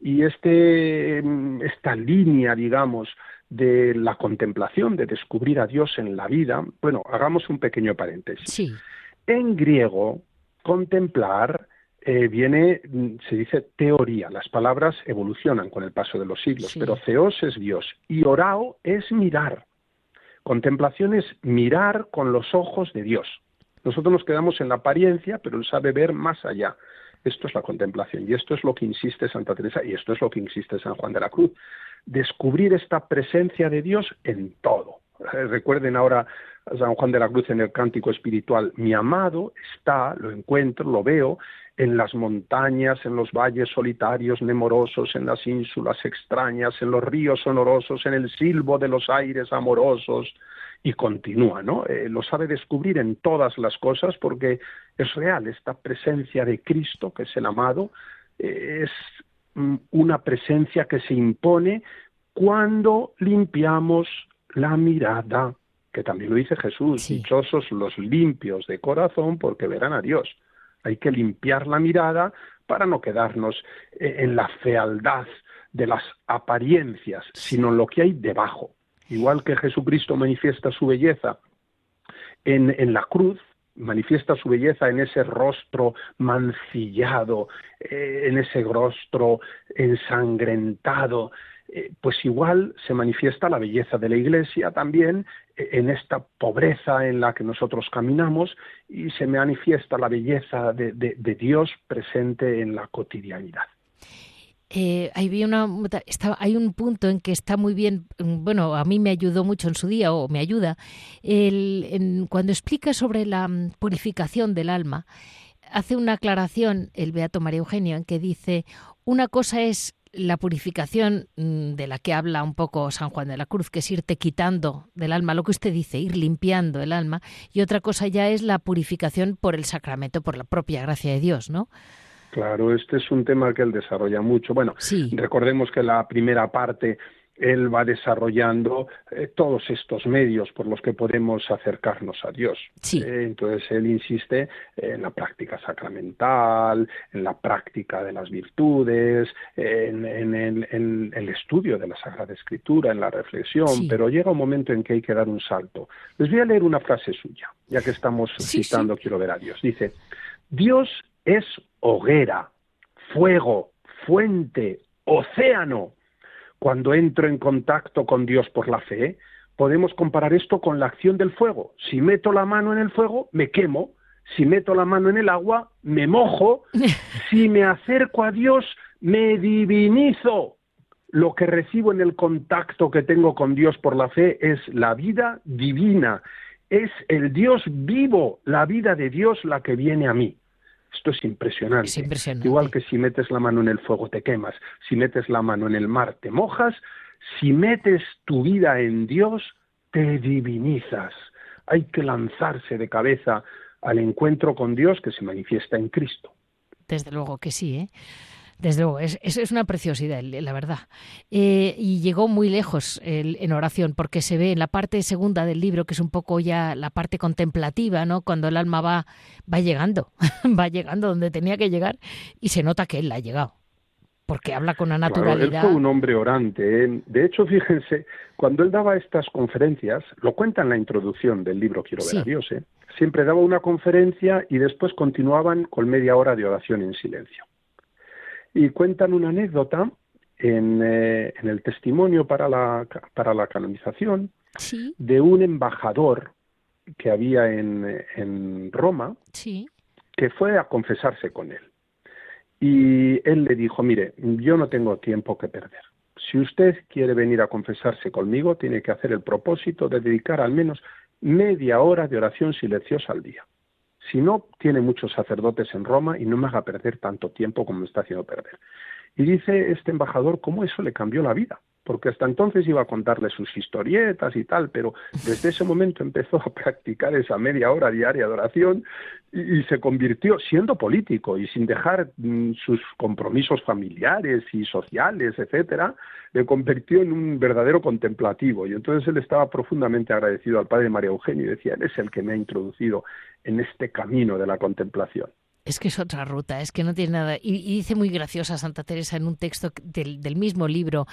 Y este, esta línea, digamos, de la contemplación, de descubrir a Dios en la vida, bueno, hagamos un pequeño paréntesis. En griego, contemplar eh, viene, se dice teoría. Las palabras evolucionan con el paso de los siglos, pero theos es Dios y orao es mirar. Contemplación es mirar con los ojos de Dios. Nosotros nos quedamos en la apariencia, pero Él sabe ver más allá. Esto es la contemplación y esto es lo que insiste Santa Teresa y esto es lo que insiste San Juan de la Cruz. Descubrir esta presencia de Dios en todo. Eh, recuerden ahora a San Juan de la Cruz en el cántico espiritual, mi amado está, lo encuentro, lo veo en las montañas, en los valles solitarios, nemorosos, en las ínsulas extrañas, en los ríos sonorosos, en el silbo de los aires amorosos, y continúa, ¿no? Eh, lo sabe descubrir en todas las cosas porque es real, esta presencia de Cristo, que es el amado, eh, es una presencia que se impone cuando limpiamos la mirada, que también lo dice Jesús, dichosos los limpios de corazón porque verán a Dios. Hay que limpiar la mirada para no quedarnos eh, en la fealdad de las apariencias, sino en lo que hay debajo. Igual que Jesucristo manifiesta su belleza en, en la cruz, manifiesta su belleza en ese rostro mancillado, eh, en ese rostro ensangrentado, eh, pues igual se manifiesta la belleza de la Iglesia también eh, en esta pobreza en la que nosotros caminamos y se manifiesta la belleza de, Dios presente en la cotidianidad. Eh, hay, una, hay un punto en que está muy bien, mm, bueno, a mí me ayudó mucho en su día, o me ayuda, cuando explica sobre la mm, purificación del alma, hace una aclaración el Beato María Eugenio en que dice, una cosa es la purificación mm, de la que habla un poco San Juan de la Cruz, que es irte quitando del alma lo que usted dice, ir limpiando el alma, y otra cosa ya es la purificación por el sacramento, por la propia gracia de Dios, ¿no? Claro, este es un tema que él desarrolla mucho. Bueno, recordemos que la primera parte él va desarrollando eh, todos estos medios por los que podemos acercarnos a Dios. Eh, entonces él insiste en la práctica sacramental, en la práctica de las virtudes, en, el, estudio de la Sagrada Escritura, en la reflexión, pero llega un momento en que hay que dar un salto. Les voy a leer una frase suya, ya que estamos citando Quiero ver a Dios. Dice, Dios es hoguera, fuego, fuente, océano cuando entro en contacto con Dios por la fe, podemos comparar esto con la acción del fuego. Si meto la mano en el fuego, me quemo. Si meto la mano en el agua, me mojo. Si me acerco a Dios, me divinizo. Lo que recibo en el contacto que tengo con Dios por la fe es la vida divina. Es el Dios vivo, la vida de Dios la que viene a mí. Esto es impresionante. Igual que si metes la mano en el fuego te quemas, si metes la mano en el mar te mojas, si metes tu vida en Dios te divinizas. Hay que lanzarse de cabeza al encuentro con Dios que se manifiesta en Cristo. Desde luego que sí, ¿eh? Desde luego, es, es, una preciosidad, la verdad. Eh, y llegó muy lejos en oración, porque se ve en la parte segunda del libro, que es un poco ya la parte contemplativa, ¿no? Cuando el alma va, va llegando, va llegando donde tenía que llegar, y se nota que él ha llegado porque habla con una naturalidad. él fue un hombre orante. ¿eh? De hecho, fíjense, cuando él daba estas conferencias, lo cuenta en la introducción del libro Quiero ver a Dios, ¿eh? siempre daba una conferencia y después continuaban con media hora de oración en silencio y cuentan una anécdota en, eh, en el testimonio para la, para la canonización de un embajador que había en, en Roma que fue a confesarse con él. Y él le dijo, mire, yo no tengo tiempo que perder. Si usted quiere venir a confesarse conmigo, tiene que hacer el propósito de dedicar al menos media hora de oración silenciosa al día. Si no, tiene muchos sacerdotes en Roma y no me haga perder tanto tiempo como me está haciendo perder. Y dice este embajador cómo eso le cambió la vida porque hasta entonces iba a contarle sus historietas y tal, pero desde ese momento empezó a practicar esa media hora diaria de oración y, se convirtió, siendo político y sin dejar mm, sus compromisos familiares y sociales, etcétera, le convirtió en un verdadero contemplativo. Y entonces él estaba profundamente agradecido al padre María Eugenio y decía, él es el que me ha introducido en este camino de la contemplación. Es que es otra ruta, es que no tiene nada. Y, dice muy graciosa Santa Teresa en un texto del, del, mismo libro,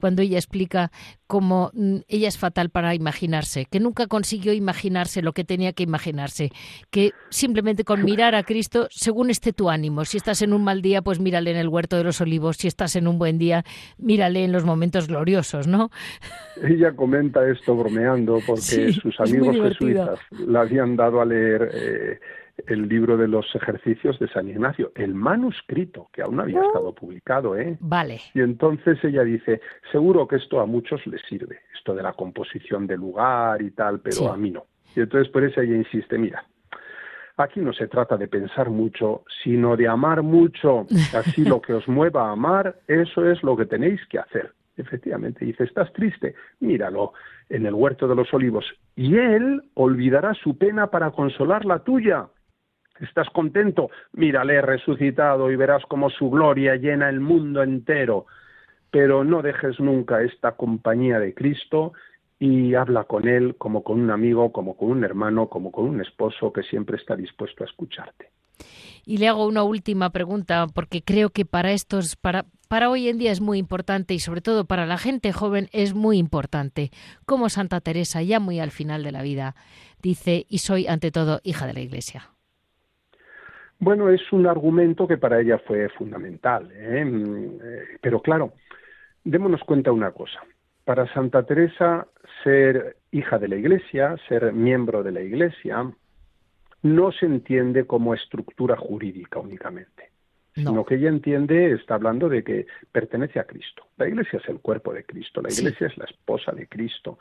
cuando ella explica cómo mm, ella es fatal para imaginarse, que nunca consiguió imaginarse lo que tenía que imaginarse, que simplemente con mirar a Cristo, según esté tu ánimo, si estás en un mal día, pues mírale en el huerto de los olivos, si estás en un buen día, mírale en los momentos gloriosos, ¿no? Ella comenta esto bromeando porque sus amigos jesuitas la habían dado a leer. Eh, el libro de los ejercicios de San Ignacio, el manuscrito, que aún no había estado publicado, ¿eh? Vale. Y entonces ella dice, seguro que esto a muchos les sirve, esto de la composición del lugar y tal, pero a mí no. Y entonces por eso ella insiste, mira, aquí no se trata de pensar mucho, sino de amar mucho. Así lo que os mueva a amar, eso es lo que tenéis que hacer. Efectivamente, dice, ¿estás triste? Míralo en el huerto de los olivos. Y él olvidará su pena para consolar la tuya. ¿Estás contento? Mírale resucitado y verás cómo su gloria llena el mundo entero. Pero no dejes nunca esta compañía de Cristo y habla con Él como con un amigo, como con un hermano, como con un esposo que siempre está dispuesto a escucharte. Y le hago una última pregunta, porque creo que para estos, para, para hoy en día es muy importante y sobre todo para la gente joven es muy importante. Como Santa Teresa, ya muy al final de la vida, dice, y soy ante todo hija de la Iglesia. Bueno, es un argumento que para ella fue fundamental. ¿eh? Mm, eh, pero claro, démonos cuenta una cosa. Para Santa Teresa, ser hija de la Iglesia, ser miembro de la Iglesia, no se entiende como estructura jurídica únicamente, sino que ella entiende, está hablando de que pertenece a Cristo. La Iglesia es el cuerpo de Cristo, la Iglesia es la esposa de Cristo.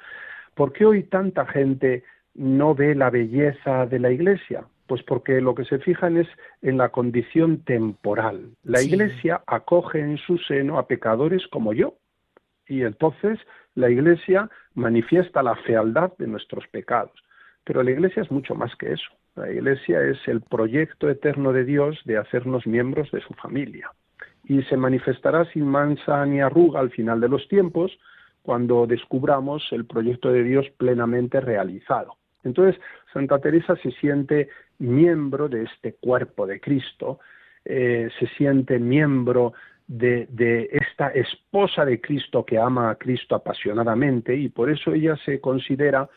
¿Por qué hoy tanta gente no ve la belleza de la Iglesia? Pues porque lo que se fijan es en la condición temporal. La Iglesia acoge en su seno a pecadores como yo. Y entonces la Iglesia manifiesta la fealdad de nuestros pecados. Pero la Iglesia es mucho más que eso. La Iglesia es el proyecto eterno de Dios de hacernos miembros de su familia. Y se manifestará sin mansa ni arruga al final de los tiempos, cuando descubramos el proyecto de Dios plenamente realizado. Entonces, Santa Teresa se siente miembro de este cuerpo de Cristo, eh, se siente miembro de, esta esposa de Cristo que ama a Cristo apasionadamente y por eso ella se considera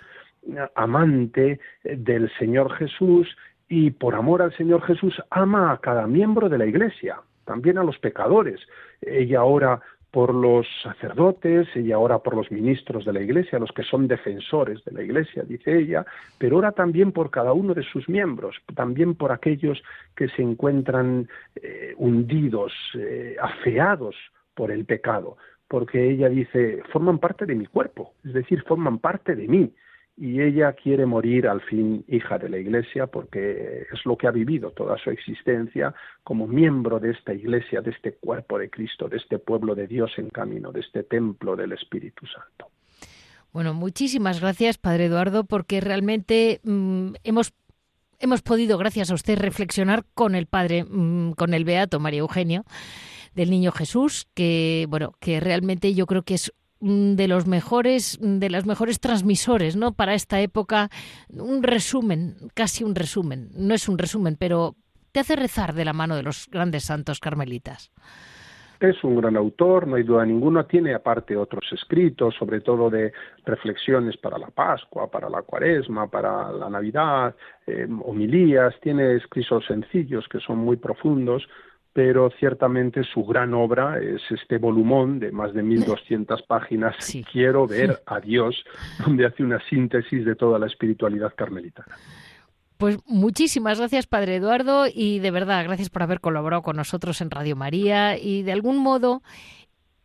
amante del Señor Jesús y por amor al Señor Jesús ama a cada miembro de la Iglesia, también a los pecadores. Ella ora por los sacerdotes, ella ora por los ministros de la Iglesia, los que son defensores de la Iglesia, dice ella, pero ora también por cada uno de sus miembros, también por aquellos que se encuentran eh, hundidos, eh, afeados por el pecado, porque ella dice, forman parte de mi cuerpo, es decir, forman parte de mí y ella quiere morir al fin hija de la Iglesia porque es lo que ha vivido toda su existencia como miembro de esta Iglesia, de este cuerpo de Cristo, de este pueblo de Dios en camino, de este templo del Espíritu Santo. Bueno, muchísimas gracias, Padre Eduardo, porque realmente mm, hemos hemos podido, gracias a usted, reflexionar con el Padre, mm, con el Beato María Eugenio del Niño Jesús, que bueno, que realmente yo creo que es de los mejores, mm, de las mejores transmisores, ¿no? Para esta época, un resumen, casi un resumen. No es un resumen, pero te hace rezar de la mano de los grandes santos carmelitas. Es un gran autor, no hay duda ninguna. Tiene aparte otros escritos, sobre todo de reflexiones para la Pascua, para la Cuaresma, para la Navidad, eh, homilías. Tiene escritos sencillos que son muy profundos, pero ciertamente su gran obra es este volumón de más de 1200 páginas, Quiero ver a Dios, donde hace una síntesis de toda la espiritualidad carmelitana. Pues muchísimas gracias, Padre Eduardo, y de verdad, gracias por haber colaborado con nosotros en Radio María y de algún modo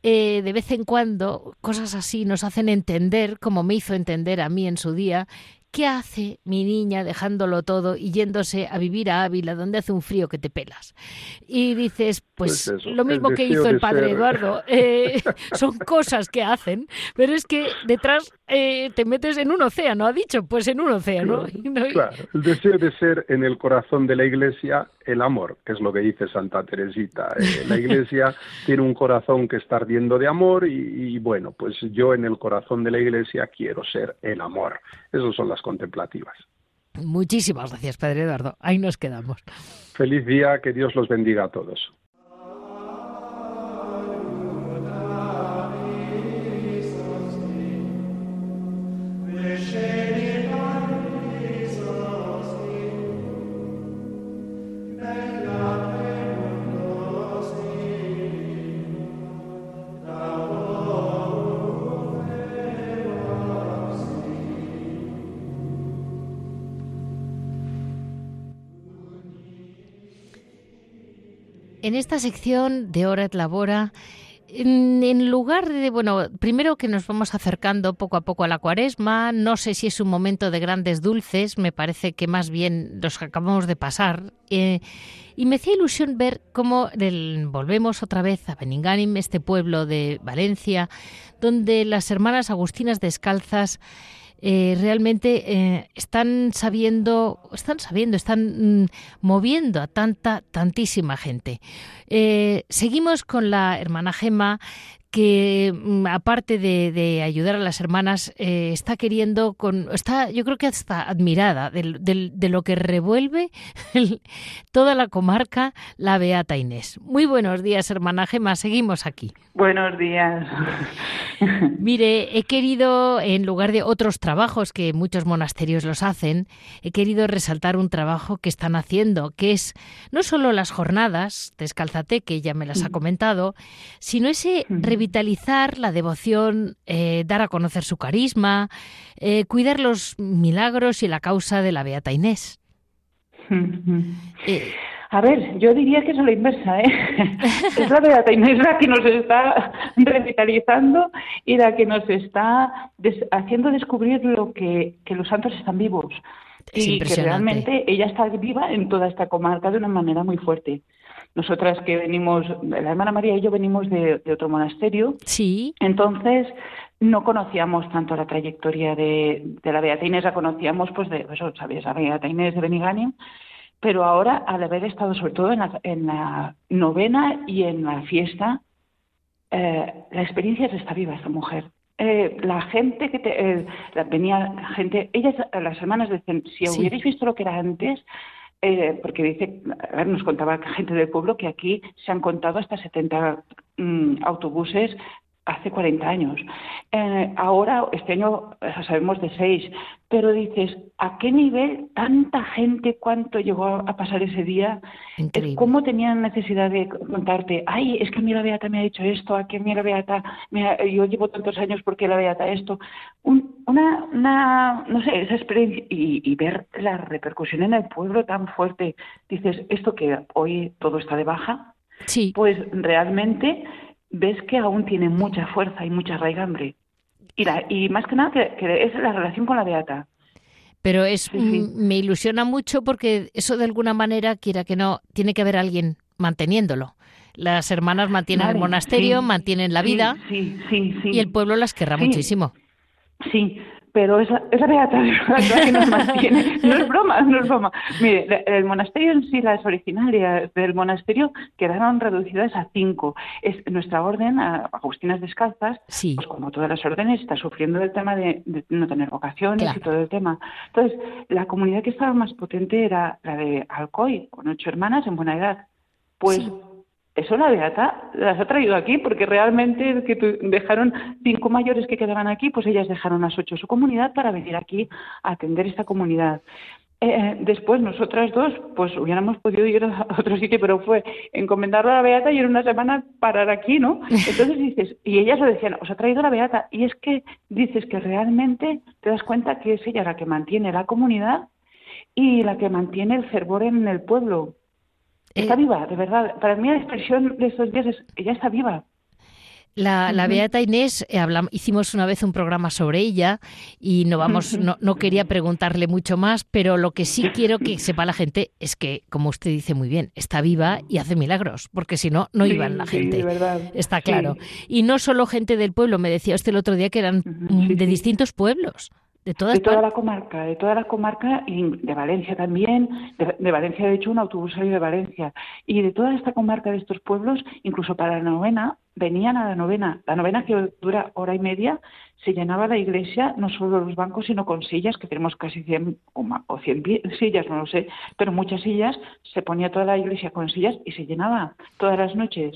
eh, de vez en cuando cosas así nos hacen entender, como me hizo entender a mí en su día, ¿qué hace mi niña dejándolo todo y yéndose a vivir a Ávila, donde hace un frío que te pelas? Y dices, pues, pues lo mismo que hizo el padre Eduardo. Eh, son cosas que hacen, pero es que detrás eh, te metes en un océano, ha dicho, pues en un océano. Claro, el deseo de ser en el corazón de la iglesia el amor, que es lo que dice Santa Teresita. Eh, la iglesia tiene un corazón que está ardiendo de amor y, y, bueno, pues yo en el corazón de la iglesia quiero ser el amor. Esas son las contemplativas. Muchísimas gracias, Padre Eduardo. Ahí nos quedamos. Feliz día, que Dios los bendiga a todos. En esta sección de Hora et Labora, en, lugar de, bueno, primero que nos vamos acercando poco a poco a la cuaresma, no sé si es un momento de grandes dulces, me parece que más bien los acabamos de pasar. Eh, y me hacía ilusión ver cómo volvemos otra vez a Beninganim, este pueblo de Valencia, donde las hermanas agustinas descalzas eh, realmente eh, están sabiendo, están sabiendo, están mm, moviendo a tanta, tantísima gente. Eh, seguimos con la hermana Gema que mm, aparte de, ayudar a las hermanas eh, está queriendo con está yo creo que está admirada de, lo que revuelve toda la comarca la Beata Inés. Muy buenos días, hermana Gema, seguimos aquí. Buenos días. Mire, he querido en lugar de otros trabajos que muchos monasterios los hacen, he querido resaltar un trabajo que están haciendo, que es no solo las jornadas descalzate que ya me las ha comentado, sino ese revitalizar la devoción, eh, dar a conocer su carisma, eh, cuidar los milagros y la causa de la Beata Inés. Eh, a ver, yo diría que es la inversa, ¿eh? es la Beata Inés la que nos está revitalizando y la que nos está haciendo descubrir lo que, que los santos están vivos. y que realmente ella está viva en toda esta comarca de una manera muy fuerte. Nosotras que venimos, la hermana María y yo venimos de, otro monasterio. Sí. Entonces, no conocíamos tanto la trayectoria de, la Beata Inés, la conocíamos, pues, de, eso, sabías, la Beata Inés de Beniganium, pero ahora, al haber estado sobre todo en la, en la novena y en la fiesta, eh, la experiencia es está viva esta mujer. Eh, la gente que te, eh, venía gente, ellas, las hermanas decían, si hubierais visto lo que era antes, eh, porque dice, nos contaba gente del pueblo que aquí se han contado hasta 70 mm, autobuses hace 40 años. Eh, ahora, este año sabemos de seis, pero dices, ¿a qué nivel tanta gente, cuánto llegó a pasar ese día? ¿Cómo tenían necesidad de contarte, ay, es que a mí la Beata me ha dicho esto, a mí la Beata, yo llevo tantos años porque la Beata esto? una, una, no sé, esa experiencia y, y ver la repercusión en el pueblo tan fuerte. Dices, esto que hoy todo está de baja, sí. pues realmente ves que aún tiene mucha fuerza y mucha raigambre. Y, y más que nada que, es la relación con la beata. Pero es me ilusiona mucho porque eso de alguna manera, quiera que no, tiene que haber alguien manteniéndolo. Las hermanas mantienen el monasterio, mantienen la vida y el pueblo las querrá muchísimo. Sí, pero esa, esa beata la que nos mantiene. No es broma, no es broma. Mire, el monasterio en sí, las originarias del monasterio quedaron reducidas a cinco. Es nuestra orden, Agustinas Descalzas, pues como todas las órdenes, está sufriendo el tema de, no tener vocaciones y todo el tema. Entonces, la comunidad que estaba más potente era la de Alcoy, con ocho hermanas en buena edad. Pues eso la Beata las ha traído aquí porque realmente que dejaron cinco mayores que quedaban aquí, pues ellas dejaron las ocho su comunidad para venir aquí a atender esta comunidad. Eh, eh, después nosotras dos, pues hubiéramos podido ir a otro sitio, pero fue encomendarlo a la Beata y en una semana parar aquí, ¿no? Entonces dices, y ellas lo decían, os ha traído la Beata, y es que dices que realmente te das cuenta que es ella la que mantiene la comunidad y la que mantiene el fervor en el pueblo. Está eh, viva, de verdad. Para mí la expresión de estos días es, ella está viva. La, la Beata Inés, eh, hicimos una vez un programa sobre ella y no vamos, no, no, quería preguntarle mucho más, pero lo que sí quiero que sepa la gente es que, como usted dice muy bien, está viva y hace milagros, porque si no, no iban la gente. Está claro. Y no solo gente del pueblo, me decía usted el otro día que eran de distintos pueblos. De, de toda la comarca, de toda la comarca y de Valencia también, de, Valencia de hecho un autobús salió de Valencia y de toda esta comarca de estos pueblos, incluso para la novena, venían a la novena. La novena que dura hora y media, se llenaba la iglesia, no solo los bancos, sino con sillas, que tenemos casi 100 o 100 sillas, no lo sé, pero muchas sillas, se ponía toda la iglesia con sillas y se llenaba todas las noches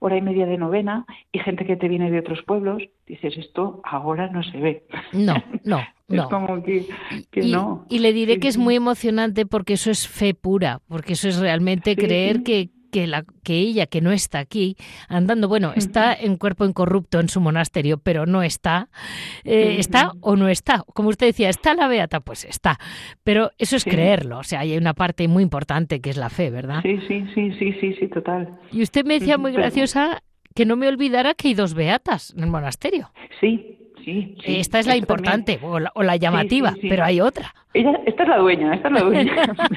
hora y media de novena y gente que te viene de otros pueblos, dices, esto ahora no se ve. No, no. No. Es como que, y, no. Y le diré que es muy emocionante porque eso es fe pura, porque eso es realmente creer que, que, la, que ella, que no está aquí, andando, bueno, está en cuerpo incorrupto en su monasterio, pero no está, eh, está o no está. Como usted decía, ¿está la beata? Pues está. Pero eso es creerlo, o sea, hay una parte muy importante que es la fe, ¿verdad? Sí, sí, sí, sí, sí, sí, total. Y usted me decía muy graciosa que no me olvidara que hay dos beatas en el monasterio. Sí, Sí, esta es la importante o la, llamativa, pero hay otra. Ella, esta es la dueña, esta es la dueña.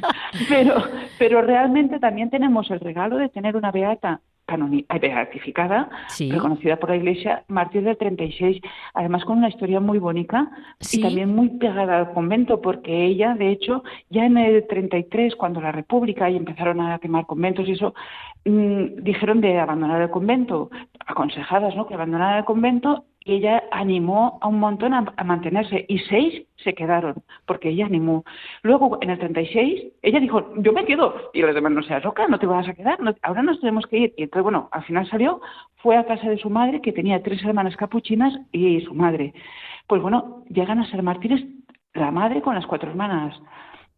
pero, pero realmente también tenemos el regalo de tener una beata eh, beatificada, reconocida por la Iglesia, mártir del 36, además con una historia muy bonita y también muy pegada al convento, porque ella, de hecho, ya en el 33, cuando la República y empezaron a quemar conventos y eso, mm, dijeron de abandonar el convento, aconsejadas, ¿no?, que abandonaran el convento y ella animó a un montón a, mantenerse y seis se quedaron porque ella animó. Luego en el 36 ella dijo, yo me quedo y los demás no seas loca, no te vas a quedar, ahora nos tenemos que ir. Y entonces bueno, al final salió, fue a casa de su madre que tenía tres hermanas capuchinas y su madre. Pues bueno, llegan a ser mártires la madre con las cuatro hermanas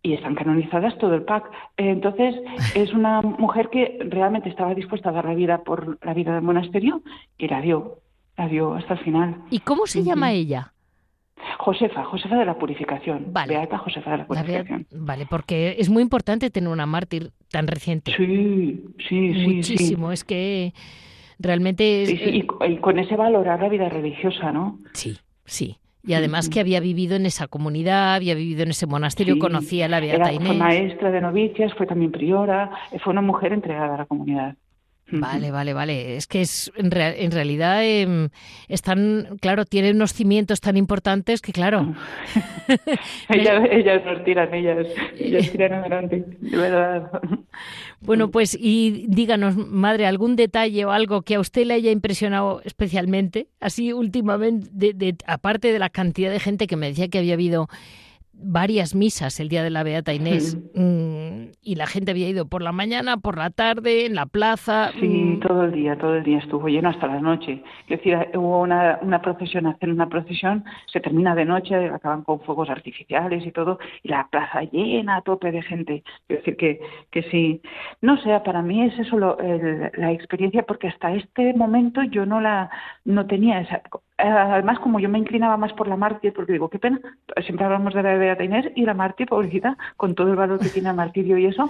y están canonizadas todo el pack. Entonces, es una mujer que realmente estaba dispuesta a dar la vida por la vida del monasterio y la dio dio hasta el final. ¿Y cómo se llama ella? Josefa, Josefa de la Purificación. Vale. Beata Josefa de la Purificación. vale, porque es muy importante tener una mártir tan reciente. Sí, sí, sí. Muchísimo, es que realmente... sí, sí, y, con ese valorar la vida religiosa, ¿no? Sí, sí. Y además que había vivido en esa comunidad, había vivido en ese monasterio, conocía a la Beata Inés. Fue maestra de novicias, fue también priora, fue una mujer entregada a la comunidad. Vale, vale, vale. Es que es en, en realidad em, están, claro, tienen unos cimientos tan importantes que, claro. ellas, ellas nos tiran, ellas, ellas tiran adelante, de verdad. Bueno, pues y díganos, madre, algún detalle o algo que a usted le haya impresionado especialmente, así últimamente, de, aparte de la cantidad de gente que me decía que había habido varias misas el día de la Beata Inés mm, y la gente había ido por la mañana, por la tarde, en la plaza. Sí, mm. Todo el día, todo el día estuvo lleno hasta la noche. Es decir, hubo una, una procesión, hacer una procesión, se termina de noche, acaban con fuegos artificiales y todo, y la plaza llena a tope de gente. Es decir, que, que sí, no sé, para mí es eso la experiencia, porque hasta este momento yo no la no tenía esa además, como yo me inclinaba más por la mártir, porque digo, qué pena, siempre hablamos de la Beata Inés y la mártir, pobrecita, con todo el valor que tiene el martirio y eso.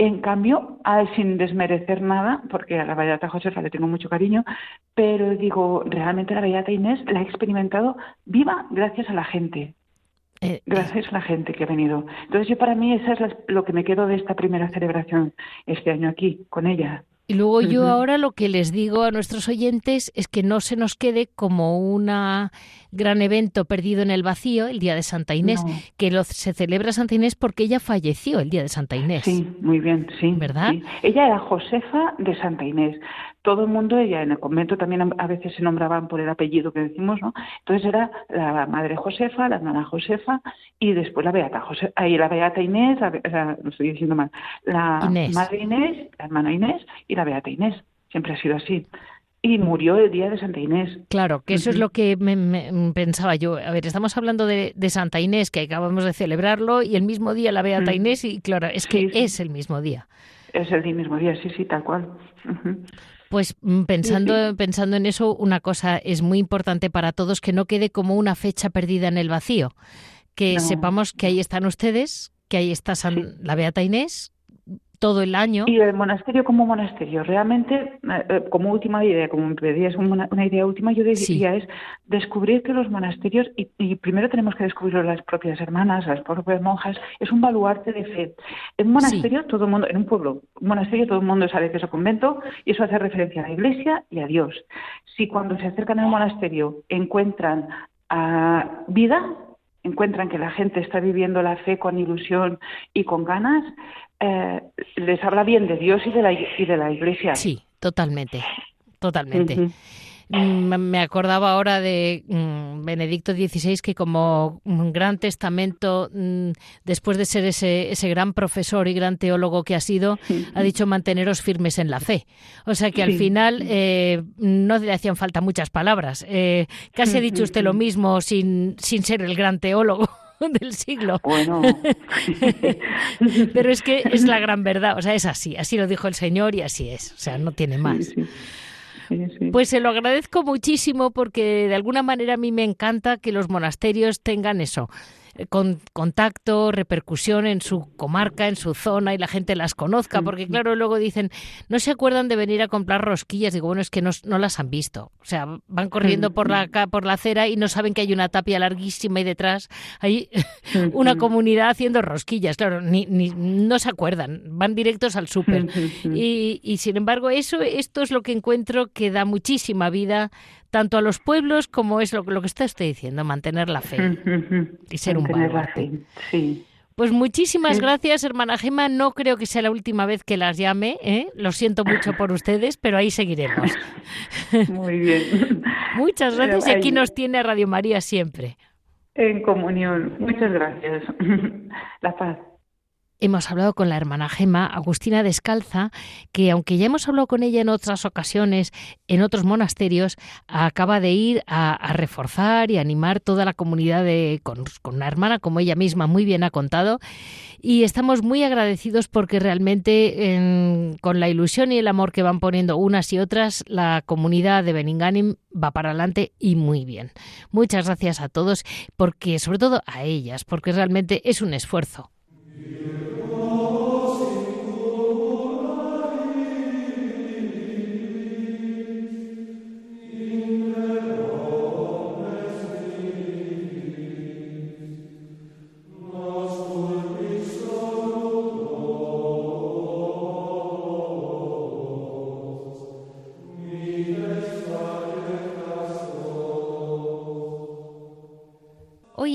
En cambio, sin desmerecer nada, porque a la Beata Josefa le tengo mucho cariño, pero digo, realmente la Beata Inés la he experimentado viva gracias a la gente. Eh, gracias a la gente que ha venido. Entonces, yo para mí, eso es lo que me quedo de esta primera celebración este año aquí, con ella. Y luego yo ahora lo que les digo a nuestros oyentes es que no se nos quede como un gran evento perdido en el vacío el día de Santa Inés, que lo, se celebra Santa Inés porque ella falleció el día de Santa Inés. Sí, muy bien, sí. ¿Verdad? Ella era Josefa de Santa Inés. Todo el mundo, ella en el convento también a veces se nombraban por el apellido que decimos, ¿no? Entonces era la madre Josefa, la hermana Josefa y después la Beata Josefa, ahí la Beata Inés, la, lo estoy diciendo mal, la madre Inés, la hermana Inés y la Beata Inés. Siempre ha sido así y murió el día de Santa Inés. Claro, que eso es lo que me, pensaba yo. A ver, estamos hablando de, Santa Inés, que acabamos de celebrarlo, y el mismo día la Beata Inés, y claro, es que es el mismo día. Es el mismo día, sí, sí, tal cual. Pues mm, pensando, pensando en eso, una cosa es muy importante para todos, que no quede como una fecha perdida en el vacío. Que sepamos que ahí están ustedes, que ahí está la Beata Inés, todo el año. Y el monasterio como monasterio, realmente, eh, eh, como última idea, como me pedías una, idea última, yo diría es descubrir que los monasterios, y, primero tenemos que descubrirlo las propias hermanas, las propias monjas, es un baluarte de fe. En un monasterio, todo el mundo, en un pueblo, un monasterio, todo el mundo sabe que es un convento, y eso hace referencia a la iglesia y a Dios. Si cuando se acercan al monasterio encuentran a vida, encuentran que la gente está viviendo la fe con ilusión y con ganas, eh, les habla bien de Dios y de la, y de la Iglesia. Sí, totalmente, totalmente. Mm, me acordaba ahora de mm, Benedicto XVI que como un gran testamento, mm, después de ser ese, ese gran profesor y gran teólogo que ha sido, ha dicho manteneros firmes en la fe. O sea que al final eh, no le hacían falta muchas palabras. Eh, casi ha dicho usted lo mismo sin, sin ser el gran teólogo. del siglo. Bueno. Pero es que es la gran verdad, o sea, es así, así lo dijo el Señor y así es, o sea, no tiene más. Pues se lo agradezco muchísimo porque de alguna manera a mí me encanta que los monasterios tengan eso, con contacto, repercusión en su comarca, en su zona y la gente las conozca, porque claro, luego dicen, no se acuerdan de venir a comprar rosquillas, digo, bueno, es que no, las han visto, o sea, van corriendo por la, por la acera y no saben que hay una tapia larguísima y detrás hay una comunidad haciendo rosquillas, claro, ni, ni no se acuerdan, van directos al súper. Y, y sin embargo, eso, esto es lo que encuentro que da muchísima vida tanto a los pueblos como es lo, lo que está usted diciendo, mantener la fe y ser un baluarte. Sí. Pues muchísimas gracias, hermana Gema. No creo que sea la última vez que las llame. ¿eh? Lo siento mucho por ustedes, pero ahí seguiremos. Muy bien. Muchas gracias y aquí nos tiene Radio María siempre. En comunión. Muchas gracias. La paz. Hemos hablado con la hermana Gema, Agustina Descalza, que aunque ya hemos hablado con ella en otras ocasiones, en otros monasterios, acaba de ir a, reforzar y animar toda la comunidad de, con, una hermana, como ella misma muy bien ha contado. Y estamos muy agradecidos porque realmente con la ilusión y el amor que van poniendo unas y otras, la comunidad de Beninganim va para adelante y muy bien. Muchas gracias a todos, porque sobre todo a ellas, porque realmente es un esfuerzo. Amen.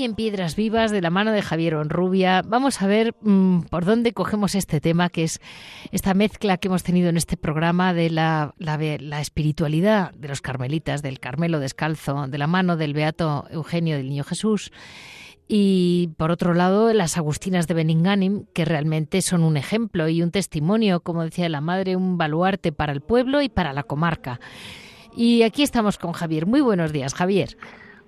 En Piedras Vivas de la mano de Javier Onrubia. Vamos a ver mm, por dónde cogemos este tema, que es esta mezcla que hemos tenido en este programa de la, espiritualidad de los carmelitas, del Carmelo Descalzo, de la mano del Beato Eugenio del Niño Jesús. Y por otro lado, las Agustinas de Beninganim, que realmente son un ejemplo y un testimonio, como decía la madre, un baluarte para el pueblo y para la comarca. Y aquí estamos con Javier. Muy buenos días, Javier.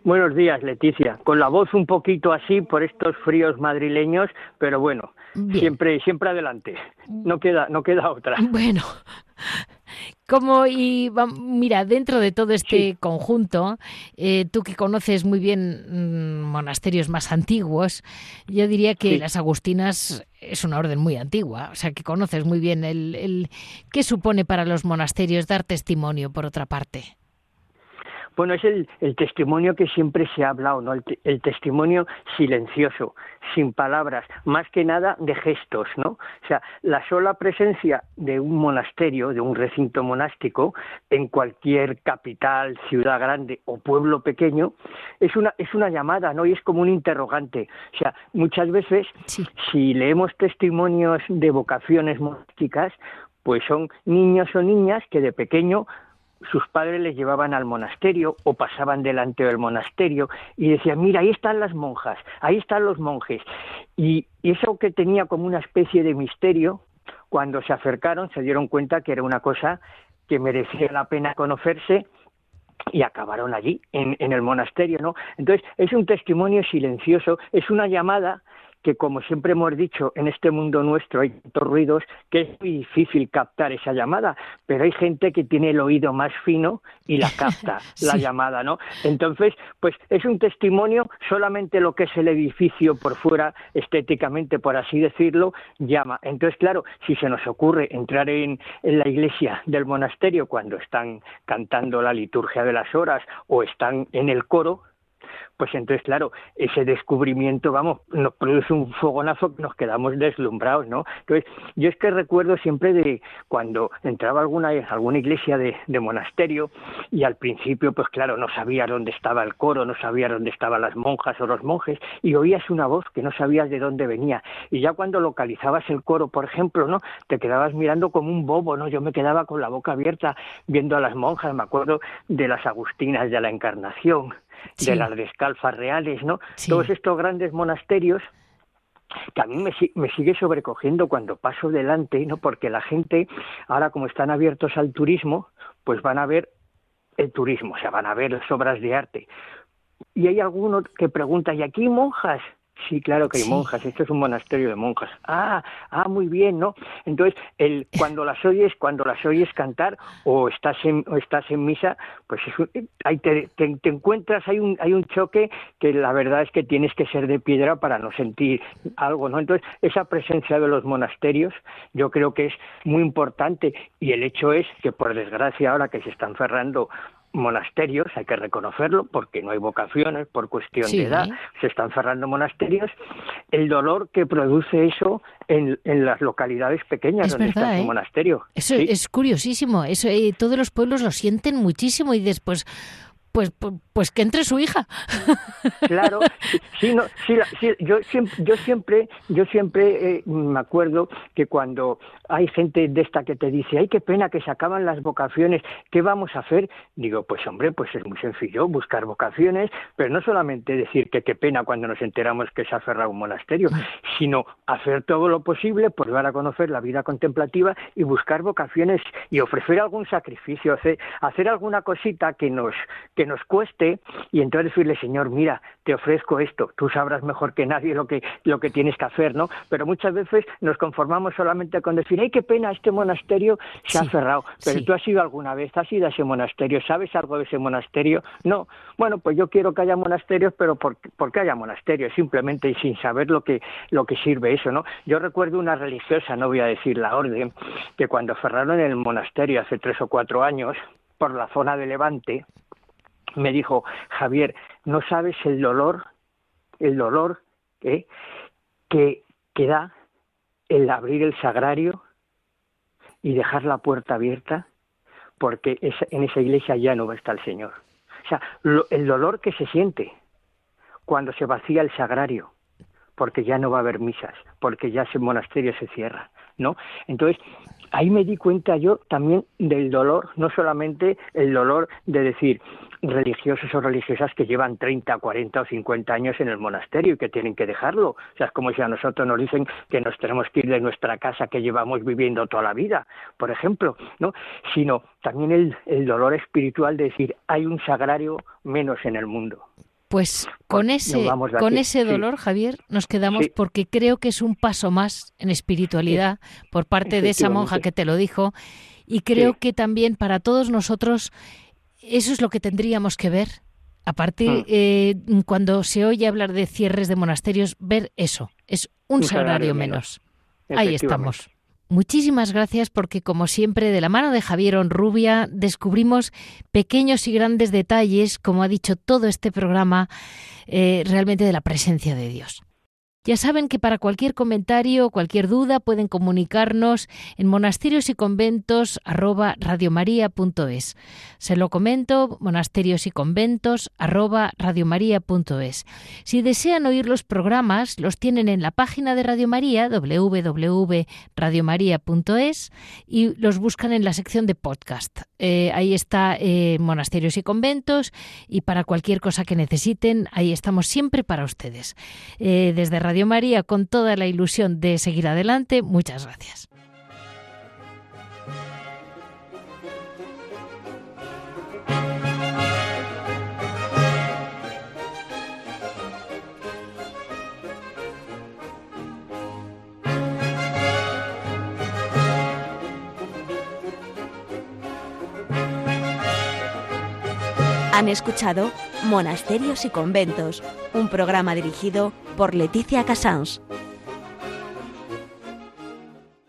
Buenos días, Leticia. Con la voz un poquito así por estos fríos madrileños, pero bueno, siempre siempre adelante. No queda no queda otra. Bueno. Como y mira, dentro de todo este conjunto, eh, tú que conoces muy bien mm, monasterios más antiguos, yo diría que las Agustinas es una orden muy antigua, o sea que conoces muy bien el, el qué supone para los monasterios dar testimonio, por otra parte. Bueno, es el, testimonio que siempre se ha hablado, ¿no? El, testimonio silencioso, sin palabras, más que nada de gestos, ¿no? O sea, la sola presencia de un monasterio, de un recinto monástico, en cualquier capital, ciudad grande o pueblo pequeño, es una, es una llamada, ¿no? Y es como un interrogante. O sea, muchas veces, si leemos testimonios de vocaciones monásticas, pues son niños o niñas que de pequeño sus padres les llevaban al monasterio o pasaban delante del monasterio y decían, mira, ahí están las monjas, ahí están los monjes. Y, eso que tenía como una especie de misterio, cuando se acercaron se dieron cuenta que era una cosa que merecía la pena conocerse y acabaron allí, en, en el monasterio, ¿no? Entonces, es un testimonio silencioso, es una llamada que como siempre hemos dicho, en este mundo nuestro hay tantos ruidos que es muy difícil captar esa llamada, pero hay gente que tiene el oído más fino y la capta, la llamada, ¿no? Entonces, pues es un testimonio, solamente lo que es el edificio por fuera, estéticamente, por así decirlo, llama. Entonces, claro, si se nos ocurre entrar en, en la iglesia del monasterio cuando están cantando la liturgia de las horas o están en el coro, pues entonces, claro, ese descubrimiento, vamos, nos produce un fogonazo que nos quedamos deslumbrados, ¿no? Entonces, yo es que recuerdo siempre de cuando entraba alguna, alguna iglesia de, monasterio y al principio, pues claro, no sabías dónde estaba el coro, no sabías dónde estaban las monjas o los monjes y oías una voz que no sabías de dónde venía. Y ya cuando localizabas el coro, por ejemplo, ¿no? Te quedabas mirando como un bobo, ¿no? Yo me quedaba con la boca abierta viendo a las monjas, me acuerdo de las agustinas de la Encarnación, de las descalfas reales, ¿no? Todos estos grandes monasterios que a mí me, me, sigue sobrecogiendo cuando paso delante, ¿no? Porque la gente, ahora como están abiertos al turismo, pues van a ver el turismo, o sea, van a ver las obras de arte. Y hay alguno que pregunta, ¿y aquí monjas? Sí, claro que hay monjas. Esto es un monasterio de monjas. Ah, ah, muy bien, ¿no? Entonces, el, cuando las oyes, cuando las oyes cantar o estás en, o estás en misa, pues ahí te, te, encuentras, hay un, hay un choque que la verdad es que tienes que ser de piedra para no sentir algo, ¿no? Entonces, esa presencia de los monasterios, yo creo que es muy importante y el hecho es que, por desgracia, ahora que se están cerrando monasterios, hay que reconocerlo, porque no hay vocaciones, por cuestión de edad, se están cerrando monasterios, el dolor que produce eso en, las localidades pequeñas donde está un ¿eh? monasterio. Eso es curiosísimo, eso eh, todos los pueblos lo sienten muchísimo y después pues, pues, pues que entre su hija. Claro, sí, no, sí, yo siempre, yo siempre, yo siempre eh, me acuerdo que cuando hay gente de esta que te dice, ay, qué pena que se acaban las vocaciones, ¿qué vamos a hacer? Digo, pues hombre, pues es muy sencillo, buscar vocaciones, pero no solamente decir que qué pena cuando nos enteramos que se ha cerrado un monasterio, sino hacer todo lo posible por dar a conocer la vida contemplativa y buscar vocaciones y ofrecer algún sacrificio, hacer, hacer alguna cosita que nos, que nos cueste y entonces decirle, Señor, mira, te ofrezco esto, tú sabrás mejor que nadie lo que, lo que tienes que hacer, ¿no? Pero muchas veces nos conformamos solamente con decir, ay, qué pena, este monasterio se ha cerrado, pero tú has ido alguna vez, has ido a ese monasterio, ¿sabes algo de ese monasterio? No, bueno, pues yo quiero que haya monasterios, pero ¿por, qué haya monasterios? Simplemente y sin saber lo que, lo que sirve eso, ¿no? Yo recuerdo una religiosa, no voy a decir la orden, que cuando cerraron el monasterio hace tres o cuatro años, por la zona de Levante, me dijo, Javier, no sabes el dolor, el dolor que, que da el abrir el sagrario y dejar la puerta abierta, porque en esa iglesia ya no va a estar el Señor. O sea, el dolor que se siente cuando se vacía el sagrario, porque ya no va a haber misas, porque ya ese monasterio se cierra, ¿no? Entonces, ahí me di cuenta yo también del dolor, no solamente el dolor de decir religiosos o religiosas que llevan 30, 40 o 50 años en el monasterio y que tienen que dejarlo. O sea, es como si a nosotros nos dicen que nos tenemos que ir de nuestra casa que llevamos viviendo toda la vida, por ejemplo, ¿no? Sino también el, el dolor espiritual de decir hay un sagrario menos en el mundo. Pues con ese, con ese dolor, Javier, nos quedamos porque creo que es un paso más en espiritualidad por parte de esa monja que te lo dijo. Y creo que también para todos nosotros eso es lo que tendríamos que ver. Aparte, hmm. eh, cuando se oye hablar de cierres de monasterios, ver eso, es un, salario, menos. Ahí estamos. Muchísimas gracias porque, como siempre, de la mano de Javier Onrubia descubrimos pequeños y grandes detalles, como ha dicho todo este programa, eh, realmente de la presencia de Dios. Ya saben que para cualquier comentario o cualquier duda pueden comunicarnos en monasterios y conventos Se lo comento, monasterios y conventos Si desean oír los programas, los tienen en la página de Radio María, www.radiomaria.es, y los buscan en la sección de podcast. Eh, ahí está eh, monasterios y conventos, y para cualquier cosa que necesiten, ahí estamos siempre para ustedes. Eh, desde María con toda la ilusión de seguir adelante. Muchas gracias. Han escuchado Monasterios y Conventos, un programa dirigido por Leticia Casans.